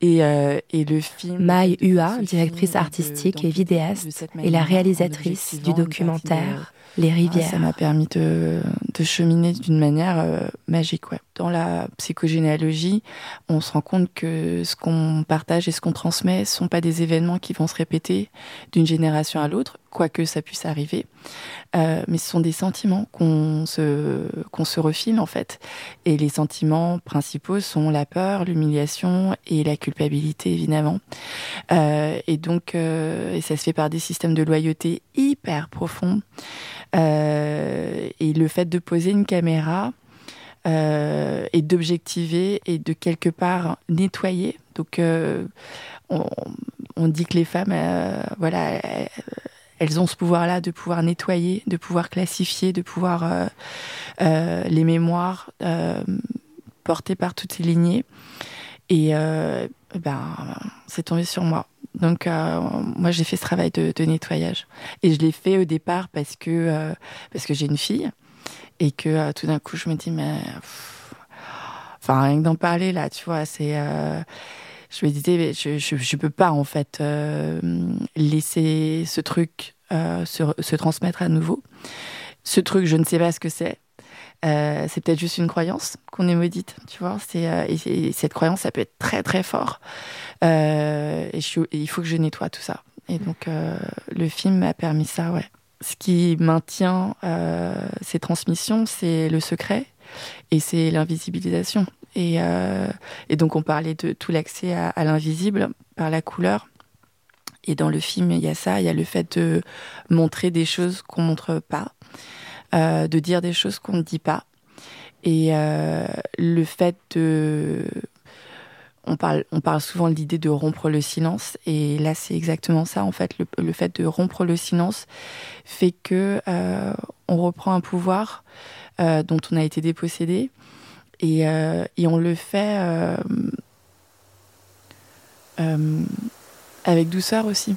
Et, euh, et, le film. Maï Hua, directrice artistique et vidéaste, est la réalisatrice du documentaire les rivières. ça m'a permis de, de cheminer d'une manière euh, magique. Ouais. Dans la psychogénéalogie, on se rend compte que ce qu'on partage et ce qu'on transmet ne sont pas des événements qui vont se répéter d'une génération à l'autre, quoique ça puisse arriver, euh, mais ce sont des sentiments qu'on se, qu'on se refile en fait. Et les sentiments principaux sont la peur, l'humiliation et la culpabilité évidemment. Euh, et donc, et ça se fait par des systèmes de loyauté hyper profonds. Euh, et le fait de poser une caméra euh, et d'objectiver et de quelque part nettoyer. Donc, euh, on, dit que les femmes, voilà, elles ont ce pouvoir-là de pouvoir nettoyer, de pouvoir classifier, de pouvoir les mémoires portées par toutes ces lignées. Et ben, c'est tombé sur moi. Donc euh, moi j'ai fait ce travail de, nettoyage. Et je l'ai fait au départ parce que euh, que j'ai une fille et que euh, tout d'un coup je me dis mais enfin rien que d'en parler là tu vois c'est je me disais je, je, je peux pas en fait laisser ce truc se, se transmettre à nouveau. Ce truc je ne sais pas ce que c'est euh, c'est peut-être juste une croyance qu'on est maudite, tu vois. C'est euh, et, cette croyance, ça peut être très très fort. Euh, et, il faut que je nettoie tout ça. Et donc le film m'a permis ça, ouais. Ce qui maintient ces transmissions, c'est le secret et c'est l'invisibilisation. Et, et, donc on parlait de tout l'accès à, à l'invisible par la couleur. Et dans le film, il y a ça, il y a le fait de montrer des choses qu'on montre pas. Euh, de dire des choses qu'on ne dit pas. Et euh, le fait de... On parle, on parle souvent de l'idée de rompre le silence, et là c'est exactement ça en fait. Le, fait de rompre le silence fait que euh, on reprend un pouvoir dont on a été dépossédé, et, et on le fait avec douceur aussi.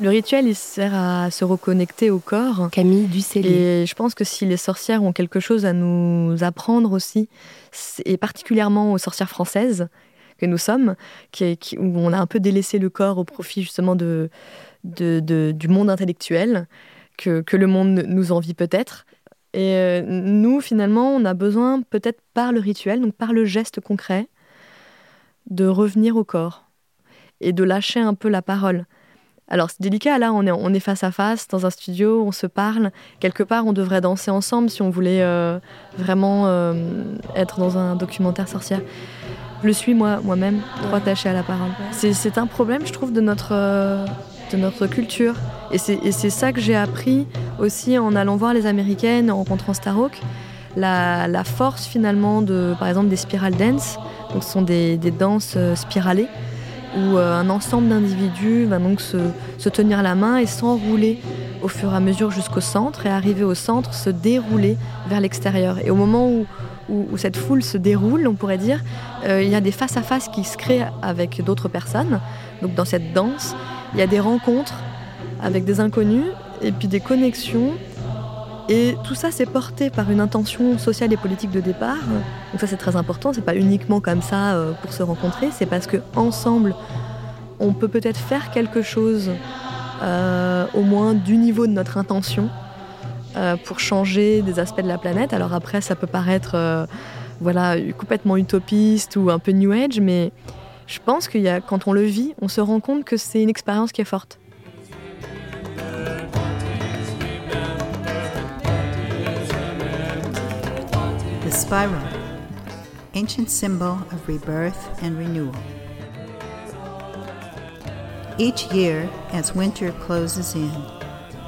Le rituel, il sert à se reconnecter au corps. Camille Ducellier. Et je pense que si les sorcières ont quelque chose à nous apprendre aussi, et particulièrement aux sorcières françaises que nous sommes, qui, où on a un peu délaissé le corps au profit justement de, du monde intellectuel, que, le monde nous envie peut-être. Et euh, nous, finalement, on a besoin, peut-être par le rituel, donc par le geste concret, de revenir au corps et de lâcher un peu la parole. Alors c'est délicat, là on est, face à face dans un studio, on se parle. Quelque part on devrait danser ensemble si on voulait euh, vraiment euh, être dans un documentaire sorcière. Je le suis moi, moi-même, trop attachée à la parole. C'est un problème je trouve de notre, euh, de notre culture. Et c'est ça que j'ai appris aussi en allant voir les Américaines, en rencontrant Starhawk. La, la, force finalement de, par exemple, des spiral dance. Donc ce sont des, des danses spiralées où euh, un ensemble d'individus va donc se, tenir la main et s'enrouler au fur et à mesure jusqu'au centre et arriver au centre, se dérouler vers l'extérieur. Et au moment où, cette foule se déroule, on pourrait dire, euh, il y a des face-à-face qui se créent avec d'autres personnes. Donc dans cette danse, il y a des rencontres avec des inconnus et puis des connexions et tout ça, c'est porté par une intention sociale et politique de départ. Donc ça, c'est très important. C'est pas uniquement comme ça euh, pour se rencontrer. C'est parce que ensemble, on peut peut-être faire quelque chose, euh, au moins du niveau de notre intention, euh, pour changer des aspects de la planète. Alors après, ça peut paraître, voilà, complètement utopiste ou un peu new age, mais je pense qu'il y a, quand on le vit, on se rend compte que c'est une expérience qui est forte. Spiral, ancient symbol of rebirth and renewal. Each year, as winter closes in,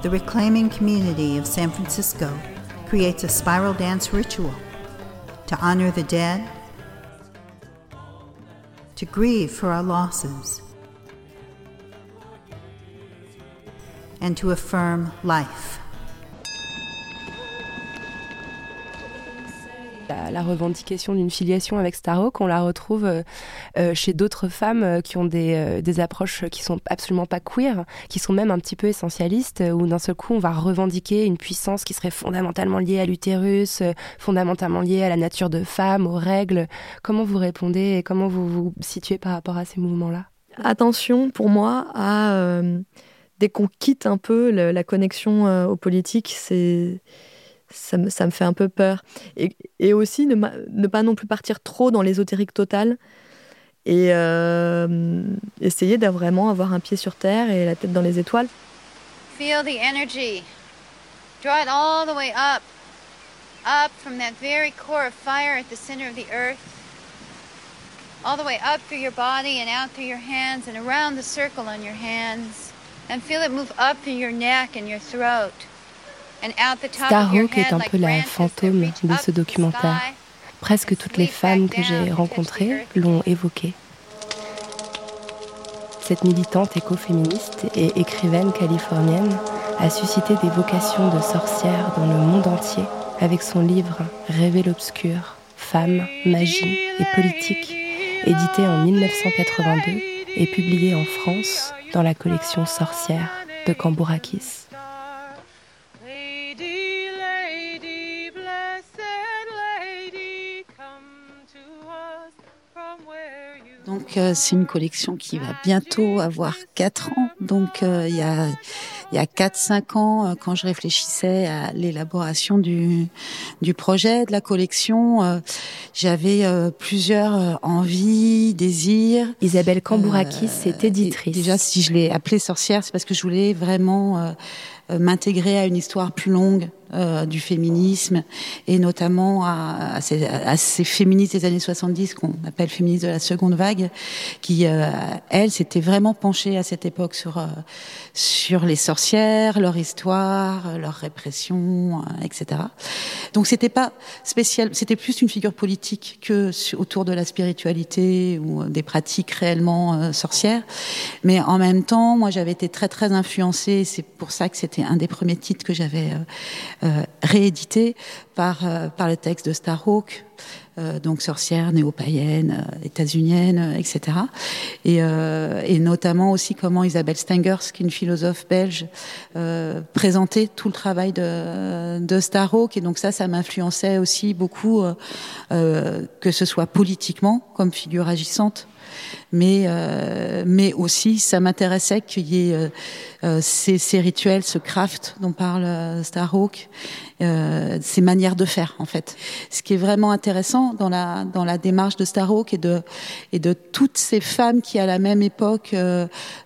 the reclaiming community of San Francisco creates a spiral dance ritual to honor the dead, to grieve for our losses, and to affirm life. La, revendication d'une filiation avec Starhawk, on la retrouve euh, euh, chez d'autres femmes qui ont des, des, approches qui sont absolument pas queer, qui sont même un petit peu essentialistes, où d'un seul coup on va revendiquer une puissance qui serait fondamentalement liée à l'utérus, fondamentalement liée à la nature de femme, aux règles. Comment vous répondez et comment vous vous situez par rapport à ces mouvements-là? Attention pour moi à dès qu'on quitte un peu la connexion euh, aux politiques, c'est ça me, ça me, fait un peu peur. Et, et aussi ne, ne, pas non plus partir trop dans l'ésotérique total et euh, essayer de vraiment avoir un pied sur terre et la tête dans les étoiles. Feel the energy. Draw it all the way up. Up from that very core of fire at the center of the earth. All the way up through your body and out through your hands and around the circle on your hands. Starhawk est un peu la fantôme de ce documentaire. Presque toutes les femmes que j'ai rencontrées l'ont évoqué. Cette militante écoféministe et écrivaine californienne a suscité des vocations de sorcière dans le monde entier avec son livre Rêver l'obscur, Femmes, magie et politique, édité en 1982 et publié en France dans la collection Sorcière de Cambourakis. Donc euh, c'est une collection qui va bientôt avoir 4 ans. Donc euh, il y a il y a 4-5 ans, euh, quand je réfléchissais à l'élaboration du, du projet, de la collection, j'avais plusieurs envies, désirs. Isabelle Cambourakis est éditrice. Déjà, si je l'ai appelée sorcière, c'est parce que je voulais vraiment m'intégrer à une histoire plus longue euh, du féminisme et notamment à, à, ces, à, ces, féministes des années 70 qu'on appelle féministes de la seconde vague, qui euh, elles s'étaient vraiment penchées à cette époque sur euh, sur les sorcières, leur histoire, leur répression, etc. Donc c'était pas spécial, c'était plus une figure politique que autour de la spiritualité ou des pratiques réellement sorcières. Mais en même temps, moi j'avais été très très influencée. C'est pour ça que c'était un des premiers titres que j'avais euh, réédité par, euh, par le texte de Starhawk, euh, donc sorcière, néo-païenne, états-unienne, etc. Et, et, notamment aussi comment Isabelle Stengers, qui est une philosophe belge, présentait tout le travail de, de Starhawk. Et donc ça, ça m'influençait aussi beaucoup, que ce soit politiquement, comme figure agissante, mais euh, mais aussi ça m'intéressait qu'il y ait euh, euh, ces, ces, rituels, ce craft dont parle Starhawk, ces manières de faire en fait. Ce qui est vraiment intéressant dans la dans la démarche de Starhawk et de et de toutes ces femmes qui à la même époque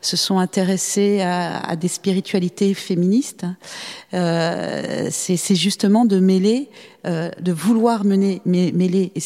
se sont intéressées à, à des spiritualités féministes, c'est justement de mêler euh, de vouloir mener, mêler, et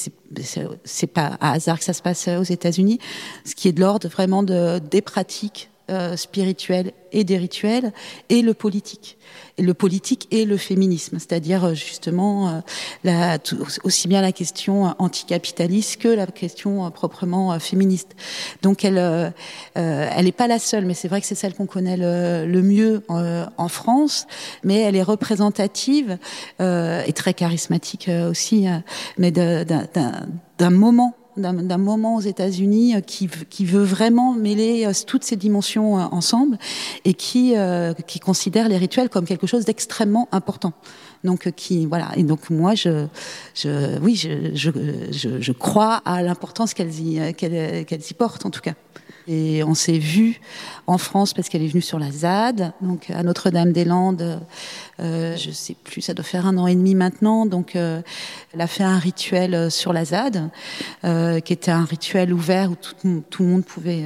c'est pas à hasard que ça se passe aux États-Unis, ce qui est de l'ordre vraiment de, des pratiques euh, spirituelles et des rituels, et le politique. Et le politique et le féminisme, c'est-à-dire euh, justement euh, aussi bien la question anticapitaliste que la question proprement féministe. Donc elle, euh, elle n'est pas la seule, mais c'est vrai que c'est celle qu'on connaît le, le mieux en France, mais elle est représentative et très charismatique aussi, mais d'un moment d'un moment aux États-Unis euh, qui, qui, veut vraiment mêler euh, toutes ces dimensions euh, ensemble et qui, qui considère les rituels comme quelque chose d'extrêmement important. Donc qui voilà et donc moi je, je oui je, je, je, crois à l'importance qu'elles y qu'elles y portent en tout cas. Et on s'est vu en France parce qu'elle est venue sur la ZAD, donc à Notre-Dame-des-Landes. Euh, je sais plus, ça doit faire un an et demi maintenant. Donc, euh, elle a fait un rituel euh, sur la ZAD, euh, qui était un rituel ouvert où tout, le monde pouvait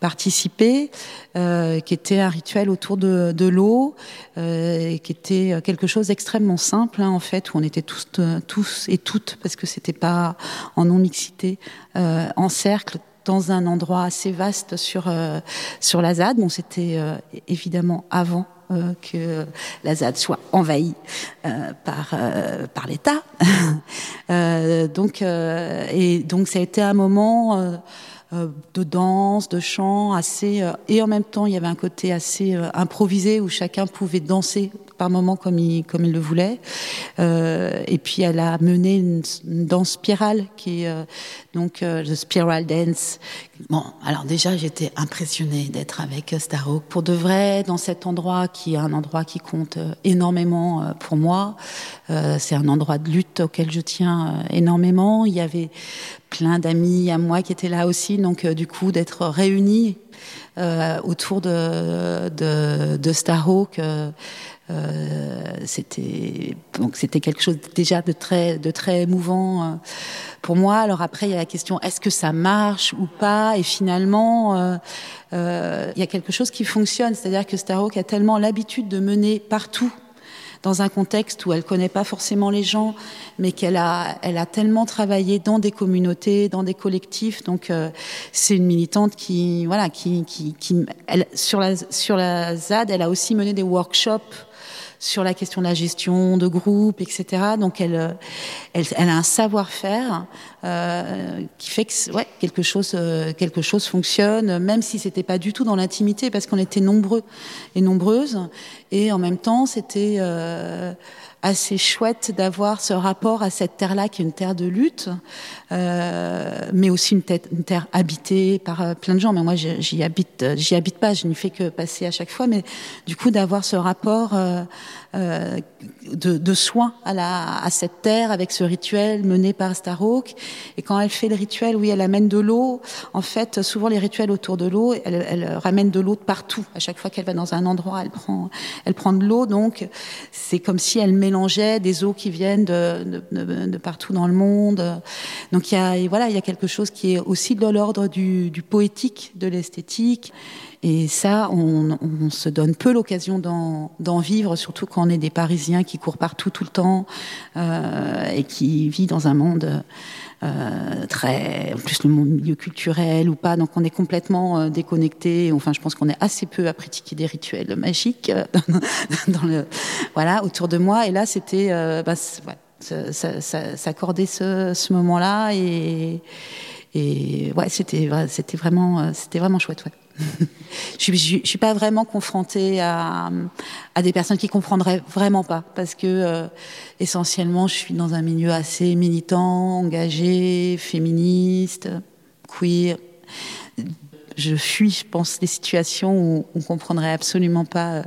participer, qui était un rituel autour de, l'eau, qui était quelque chose d'extrêmement simple hein, en fait, où on était tous, tous et toutes, parce que c'était pas en non mixité, en cercle dans un endroit assez vaste sur, euh, sur la ZAD. Bon, c'était euh, évidemment avant euh, que la ZAD soit envahie euh, par euh, par l'État. donc et donc ça a été un moment de danse, de chant, assez et en même temps il y avait un côté assez improvisé où chacun pouvait danser par moments comme il, comme il le voulait. Euh, et puis elle a mené une, danse spirale qui est euh, donc euh, the spiral dance. Bon, alors déjà j'étais impressionnée d'être avec Starhawk pour de vrai dans cet endroit qui est un endroit qui compte énormément pour moi. C'est un endroit de lutte auquel je tiens énormément. Il y avait plein d'amis à moi qui étaient là aussi, donc du coup d'être réunis autour de, de, de Starhawk. Euh, c'était donc c'était quelque chose déjà de très de très émouvant euh, pour moi. Alors après il y a la question est-ce que ça marche ou pas? Et finalement euh, euh, il y a quelque chose qui fonctionne, c'est-à-dire que Starhawk a tellement l'habitude de mener partout dans un contexte où elle connaît pas forcément les gens, mais qu'elle a, elle a tellement travaillé dans des communautés, dans des collectifs. Donc euh, c'est une militante qui, voilà, qui, qui, qui elle, sur la sur la ZAD, elle a aussi mené des workshops sur la question de la gestion de groupe, etc. Donc elle, euh, elle, elle a un savoir-faire euh, qui fait que ouais, quelque chose, euh, quelque chose fonctionne, même si c'était pas du tout dans l'intimité, parce qu'on était nombreux et nombreuses, et en même temps c'était euh, assez chouette d'avoir ce rapport à cette terre-là qui est une terre de lutte, euh, mais aussi une, une, terre habitée par euh, plein de gens. Mais moi, j'y habite, j'y habite pas, je n'y fais que passer à chaque fois. Mais du coup, d'avoir ce rapport euh, de, de soin à, cette terre avec ce rituel mené par Starhawk. Et quand elle fait le rituel, oui, elle amène de l'eau. En fait, souvent les rituels autour de l'eau, elle, ramène de l'eau de partout. À chaque fois qu'elle va dans un endroit, elle prend, elle prend de l'eau. Donc, c'est comme si elle mélangeait des eaux qui viennent de, partout dans le monde. Donc, il y a, voilà, il y a quelque chose qui est aussi de l'ordre du poétique, de l'esthétique. Et ça, on, on se donne peu l'occasion d'en vivre, surtout quand on est des Parisiens qui courent partout tout le temps euh, et qui vivent dans un monde euh, très, en plus le milieu culturel ou pas, donc on est complètement euh, déconnecté. Enfin, je pense qu'on est assez peu à pratiquer des rituels magiques euh, dans, dans, le, voilà, autour de moi. Et là, c'était, euh, bah, s'accorder ce, ce moment-là et, et ouais, c'était, c'était vraiment, c'était vraiment chouette. Ouais je, je suis pas vraiment confrontée à, à des personnes qui comprendraient vraiment pas, parce que euh, essentiellement, je suis dans un milieu assez militant, engagé, féministe, queer. Je fuis, je pense, des situations où on comprendrait absolument pas euh,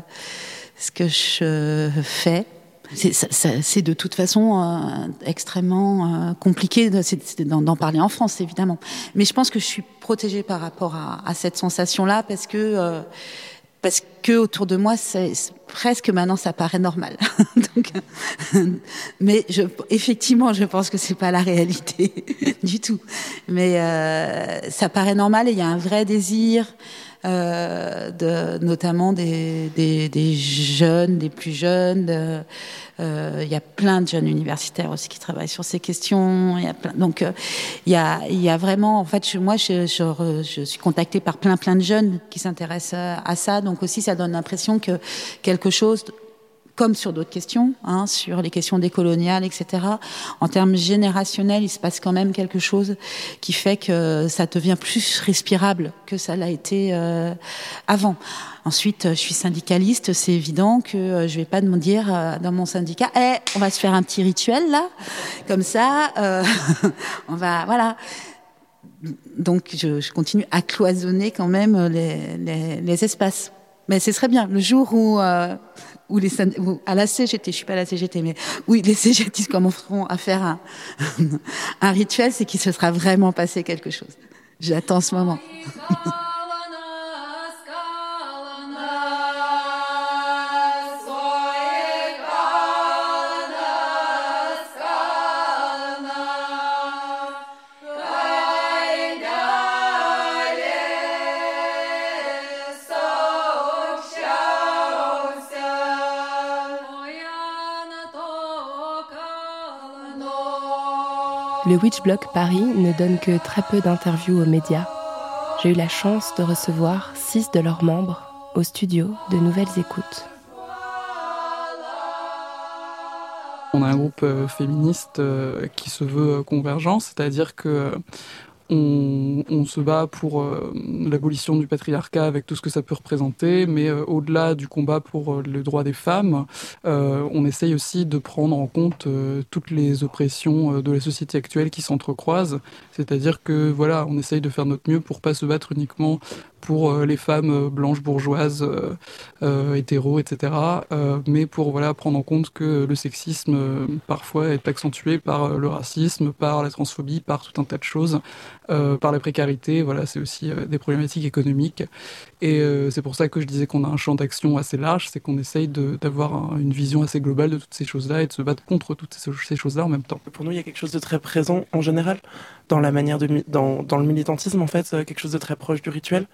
ce que je fais. C'est de toute façon euh, extrêmement euh, compliqué d'en parler en France, évidemment. Mais je pense que je suis protégée par rapport à, à cette sensation-là parce que euh, parce que autour de moi, c'est presque maintenant ça paraît normal. Donc, mais je, effectivement, je pense que c'est pas la réalité du tout. Mais euh, ça paraît normal et il y a un vrai désir euh, de, notamment des, des, des, jeunes, des plus jeunes. Euh, il y a plein de jeunes universitaires aussi qui travaillent sur ces questions. Y a plein, donc euh, il y a, y a vraiment, en fait, moi, je, je, je, suis contactée par plein plein de jeunes qui s'intéressent à ça. Donc aussi, ça donne l'impression que quelque chose comme sur d'autres questions, hein, sur les questions décoloniales, etc. En termes générationnels, il se passe quand même quelque chose qui fait que ça devient plus respirable que ça l'a été euh, avant. Ensuite, je suis syndicaliste, c'est évident que euh, je vais pas me dire euh, dans mon syndicat, eh, on va se faire un petit rituel là, comme ça, on va, voilà. Donc, je, continue à cloisonner quand même les espaces. Mais ce serait bien le jour où euh, où les où, à la CGT, je suis pas à la CGT, mais oui, les CGT commenceront à faire un, un rituel, c'est qu'il se sera vraiment passé quelque chose. J'attends ce moment. Le Witch Block Paris ne donne que très peu d'interviews aux médias. J'ai eu la chance de recevoir six de leurs membres au studio de Nouvelles Écoutes. On a un groupe euh, féministe euh, qui se veut convergent, c'est-à-dire que on, se bat pour euh, l'abolition du patriarcat avec tout ce que ça peut représenter, mais euh, au-delà du combat pour euh, le droit des femmes, on essaye aussi de prendre en compte toutes les oppressions de la société actuelle qui s'entrecroisent. C'est-à-dire que voilà, on essaye de faire notre mieux pour pas se battre uniquement pour les femmes blanches bourgeoises, hétéros, etc. mais pour voilà prendre en compte que le sexisme parfois est accentué par le racisme, par la transphobie, par tout un tas de choses. Euh, par la précarité. Voilà, c'est aussi euh, des problématiques économiques. Et euh, c'est pour ça que je disais qu'on a un champ d'action assez large, c'est qu'on essaye d'avoir une vision assez globale de toutes ces choses-là et de se battre contre toutes ces, choses-là en même temps. Pour nous, il y a quelque chose de très présent en général dans la manière de dans, dans le militantisme en fait, quelque chose de très proche du rituel.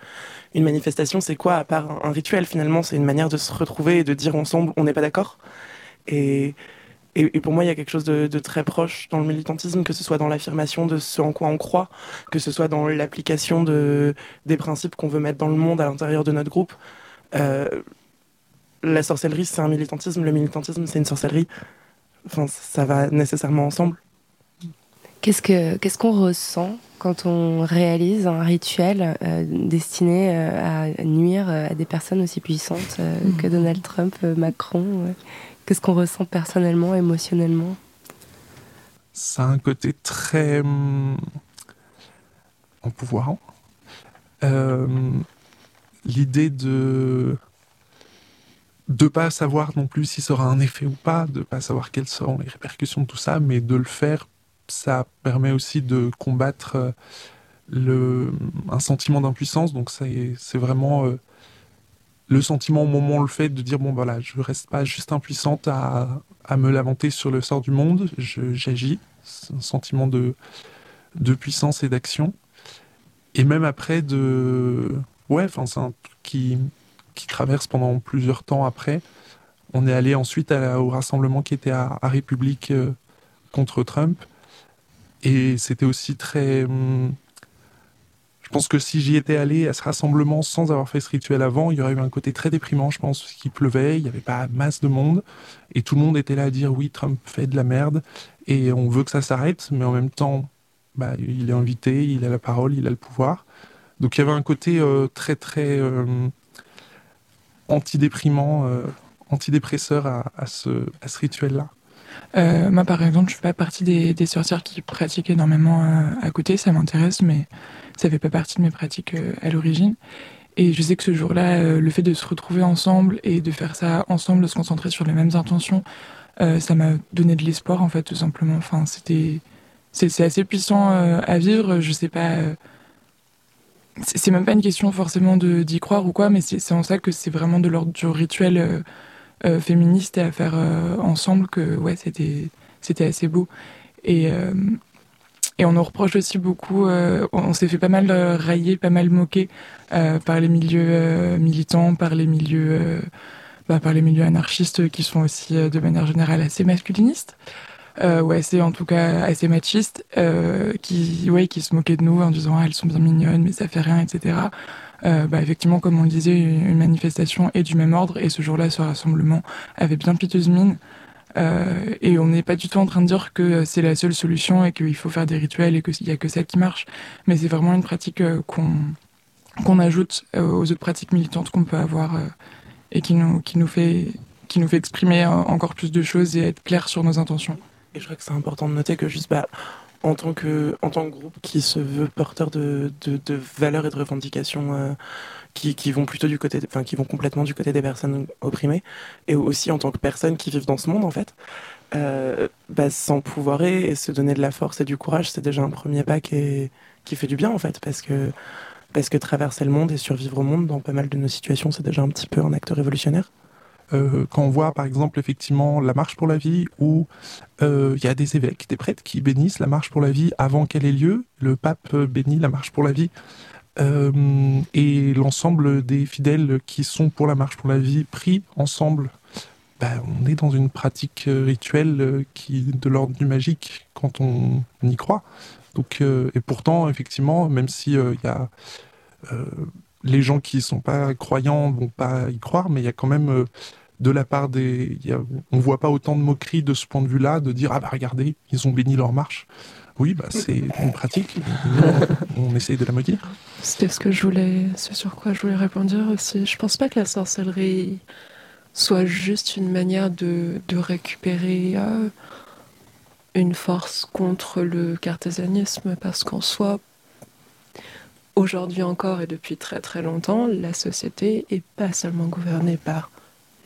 Une manifestation, c'est quoi à part un rituel finalement? C'est une manière de se retrouver et de dire ensemble on n'est pas d'accord. Et et, pour moi, il y a quelque chose de, très proche dans le militantisme, que ce soit dans l'affirmation de ce en quoi on croit, que ce soit dans l'application de, des principes qu'on veut mettre dans le monde à l'intérieur de notre groupe. Euh, la sorcellerie, c'est un militantisme, le militantisme, c'est une sorcellerie. Enfin, ça va nécessairement ensemble. Qu'est-ce que qu'est-ce qu'on ressent quand on réalise un rituel euh, destiné euh, à nuire à des personnes aussi puissantes que Donald Trump, Macron Qu'est-ce qu'on ressent personnellement, émotionnellement? Ça a un côté très hum, en pouvoir. Euh, l'idée de de pas savoir non plus si ça aura un effet ou pas, de pas savoir quelles seront les répercussions de tout ça, mais de le faire, ça permet aussi de combattre euh, le, un sentiment d'impuissance. Donc c'est vraiment le sentiment au moment le fait de dire bon voilà je reste pas juste impuissante à, à me lamenter sur le sort du monde. J'agis. Un sentiment de de puissance et d'action. Et même après de ouais enfin c'est un truc qui qui traverse pendant plusieurs temps après. On est allé ensuite au rassemblement qui était à, République euh, contre Trump. Et c'était aussi très hum, je pense que si j'y étais allé à ce rassemblement sans avoir fait ce rituel avant, il y aurait eu un côté très déprimant, je pense, qu'il pleuvait, il n'y avait pas masse de monde, et tout le monde était là à dire oui, Trump fait de la merde, et on veut que ça s'arrête, mais en même temps, bah, il est invité, il a la parole, il a le pouvoir. Donc il y avait un côté euh, très très euh, antidéprimant, euh, antidépresseur à, ce, rituel-là. moi, par exemple, je fais pas partie des sorcières qui pratiquent énormément à côté, ça m'intéresse, mais ça fait pas partie de mes pratiques euh, à l'origine. Et je sais que ce jour-là, euh, le fait de se retrouver ensemble et de faire ça ensemble, de se concentrer sur les mêmes intentions, euh, ça m'a donné de l'espoir en fait, tout simplement. Enfin, c'était, c'est assez puissant à vivre. Je sais pas. c'est même pas une question forcément d'y croire ou quoi, mais c'est en ça que c'est vraiment de l'ordre du rituel féministe et à faire ensemble que ouais, c'était c'était assez beau. Et et on nous reproche aussi beaucoup, euh, on s'est fait pas mal euh, railler, pas mal moquer euh, par les milieux militants, par les milieux, bah, par les milieux anarchistes qui sont aussi de manière générale assez masculinistes. Euh, ouais, c'est en tout cas assez machiste, qui, ouais, qui se moquaient de nous en disant ah, elles sont bien mignonnes, mais ça fait rien, etc. bah, effectivement, comme on le disait, une manifestation est du même ordre, et ce jour-là, ce rassemblement avait bien piteuse mine. Euh, et on n'est pas du tout en train de dire que c'est la seule solution et qu'il faut faire des rituels et qu'il n'y a que ça qui marche. Mais c'est vraiment une pratique euh, qu'on qu'on ajoute euh, aux autres pratiques militantes qu'on peut avoir et qui nous, qui, nous fait, qui nous fait exprimer encore plus de choses et être clair sur nos intentions. Et je crois que c'est important de noter que juste bah, en, tant que, en tant que groupe qui se veut porteur de, valeurs et de revendications qui, vont plutôt du côté, enfin qui vont complètement du côté des personnes opprimées, et aussi en tant que personnes qui vivent dans ce monde en fait, euh, bah, et se donner de la force et du courage, c'est déjà un premier pas qui, qui fait du bien en fait, parce que parce que traverser le monde et survivre au monde dans pas mal de nos situations, c'est déjà un petit peu un acte révolutionnaire. Euh, quand on voit par exemple effectivement la marche pour la vie où euh, il y a des évêques, des prêtres qui bénissent la marche pour la vie avant qu'elle ait lieu, le pape bénit la marche pour la vie euh, et l'ensemble des fidèles qui sont pour la marche pour la vie pris ensemble, bah, on est dans une pratique euh, rituelle euh, qui de l'ordre du magique quand on y croit. Donc, et pourtant, effectivement, même si il y a les gens qui sont pas croyants vont pas y croire, mais il y a quand même de la part des, y a, on voit pas autant de moqueries de ce point de vue-là, de dire ah bah regardez, ils ont béni leur marche. Oui, bah, c'est une pratique. on, essaye de la maudire. C'était ce que je voulais, c'est sur quoi je voulais répondre aussi. Je pense pas que la sorcellerie soit juste une manière de, de récupérer euh, une force contre le cartésianisme, parce qu'en soi, aujourd'hui encore et depuis très très longtemps, la société est pas seulement gouvernée par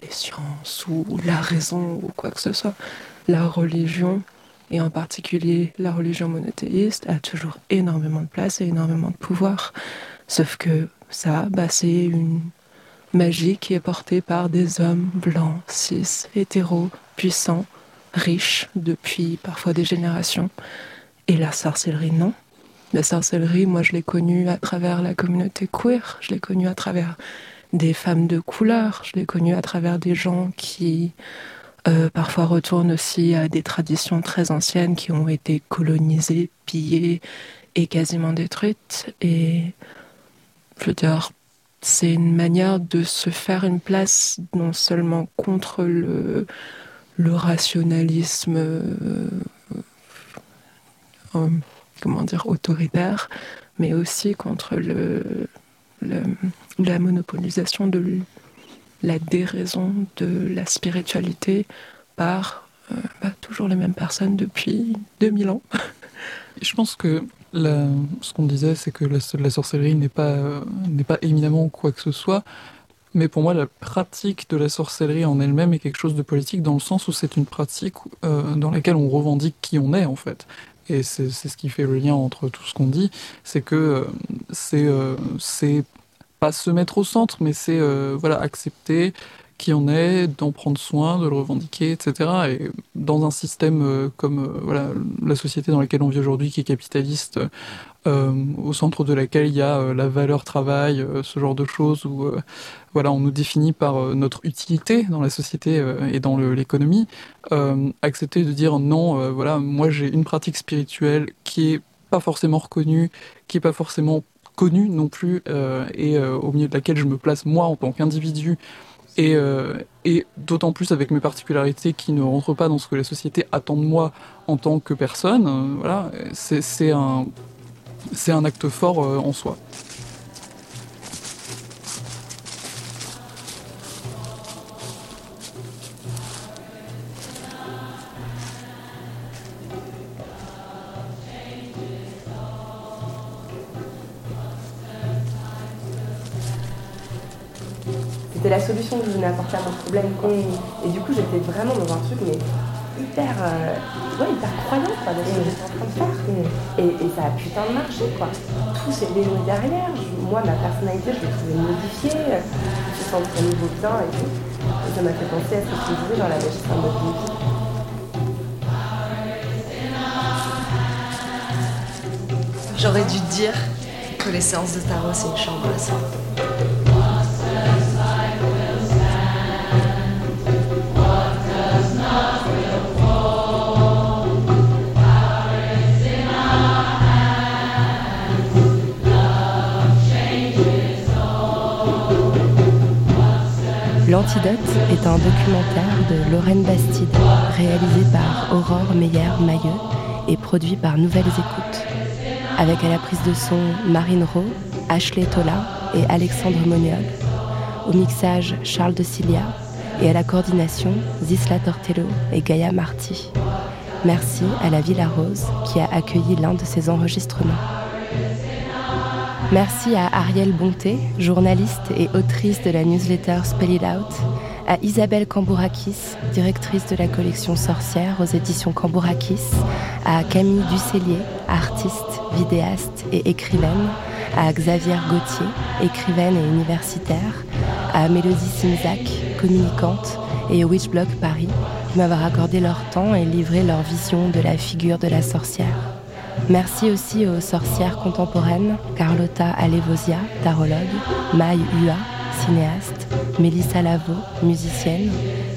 les sciences ou la raison ou quoi que ce soit. La religion et en particulier la religion monothéiste, a toujours énormément de place et énormément de pouvoir. Sauf que ça, bah, c'est une magie qui est portée par des hommes blancs, cis, hétéros, puissants, riches depuis parfois des générations. Et la sorcellerie, non. La sorcellerie, moi, je l'ai connue à travers la communauté queer, je l'ai connue à travers des femmes de couleur, je l'ai connue à travers des gens qui euh, parfois retournent aussi à des traditions très anciennes qui ont été colonisées, pillées et quasiment détruites. Et je veux dire, c'est une manière de se faire une place non seulement contre le, rationalisme, euh, euh, comment dire, autoritaire, mais aussi contre le, la monopolisation de la déraison de la spiritualité par euh, bah, toujours les mêmes personnes depuis 2000 ans. Je pense que ce qu'on disait, c'est que la, sorcellerie n'est pas, euh, pas éminemment quoi que ce soit. Mais pour moi, la pratique de la sorcellerie en elle-même est quelque chose de politique dans le sens où c'est une pratique euh, dans laquelle on revendique qui on est en fait. Et c'est ce qui fait le lien entre tout ce qu'on dit, c'est que c'est c'est pas se mettre au centre, mais c'est euh, voilà accepter qui on est, d'en prendre soin, de le revendiquer, etc. Et dans un système euh, comme euh, voilà la société dans laquelle on vit aujourd'hui, qui est capitaliste, au centre de laquelle il y a la valeur travail, ce genre de choses, où voilà on nous définit par notre utilité dans la société et dans l'économie. accepter de dire non, voilà moi j'ai une pratique spirituelle qui est pas forcément reconnue, qui est pas forcément connue non plus euh, et euh, au milieu de laquelle je me place moi en tant qu'individu et, euh, et d'autant plus avec mes particularités qui ne rentrent pas dans ce que la société attend de moi en tant que personne, voilà, c'est un, un acte fort en soi. c'était la solution que je venais apporter à mon Et du coup, j'étais vraiment dans un truc, mais hyper, euh, ouais, hyper croyant quoi, de ce que j'étais en train de faire. Et, ça a putain de marché, quoi. Tout s'est dénoué derrière. moi, ma personnalité, je l'ai trouvée modifiée. Je me sens au niveau bien et tout. Et ça m'a fait penser à ce que je disais dans la magie de mode J'aurais dû dire que les séances de tarot, c'est une chambre à soi. L'Antidote est un documentaire de Lorraine Bastide, réalisé par Aurore Meyer-Mailleux et produit par Nouvelles Écoutes. Avec à la prise de son Marine Rowe, Ashley Tola et Alexandre Moniol. Au mixage Charles de Cilia et à la coordination Zisla Tortello et Gaïa Marty. Merci à la Villa Rose qui a accueilli l'un de ces enregistrements. Merci à Ariel Bonté, journaliste et autrice de la newsletter Spell It Out, à Isabelle Cambourakis, directrice de la collection Sorcière aux éditions Cambourakis, à Camille Ducellier, artiste, vidéaste et écrivaine, à Xavier Gauthier, écrivaine et universitaire, à Mélodie Simzac, communicante, et au Witchblock Paris, qui m'avoir accordé leur temps et livré leur vision de la figure de la sorcière. Merci aussi aux sorcières contemporaines, Carlotta Alevosia, tarologue, Maï Hua, cinéaste, Mélissa Lavo, musicienne,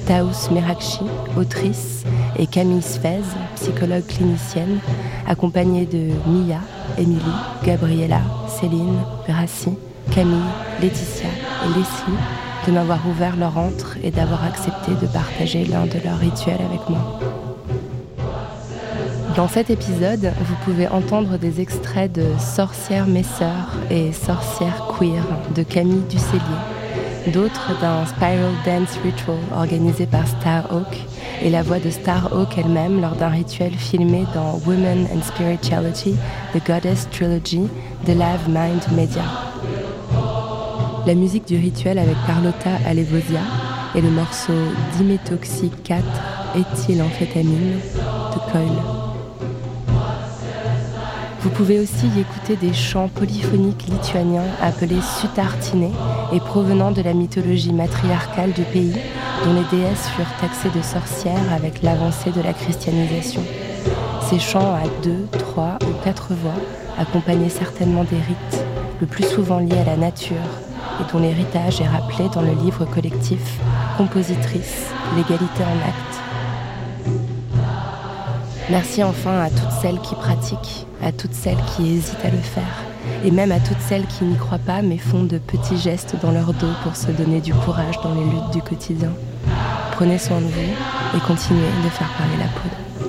Taous Merakchi, autrice, et Camille Sfez, psychologue clinicienne, accompagnée de Mia, Émilie, Gabriella, Céline, Grassi, Camille, Laetitia et Leslie de m'avoir ouvert leur antre et d'avoir accepté de partager l'un de leurs rituels avec moi. Dans cet épisode, vous pouvez entendre des extraits de Sorcière mes sœurs et Sorcière queer de Camille Ducellier, d'autres d'un Spiral Dance Ritual organisé par Starhawk et la voix de Starhawk elle-même lors d'un rituel filmé dans Women and Spirituality, The Goddess Trilogy de Live Mind Media. La musique du rituel avec Carlotta Alevosia et le morceau Dimétoxy 4 éthylamphétamine de Coil. Vous pouvez aussi y écouter des chants polyphoniques lituaniens appelés sutartinés et provenant de la mythologie matriarcale du pays, dont les déesses furent taxées de sorcières avec l'avancée de la christianisation. Ces chants à deux, trois ou quatre voix accompagnaient certainement des rites, le plus souvent liés à la nature, et dont l'héritage est rappelé dans le livre collectif Compositrice, l'égalité en acte Merci enfin à toutes celles qui pratiquent, à toutes celles qui hésitent à le faire, et même à toutes celles qui n'y croient pas mais font de petits gestes dans leur dos pour se donner du courage dans les luttes du quotidien. Prenez soin de vous et continuez de faire parler la poudre.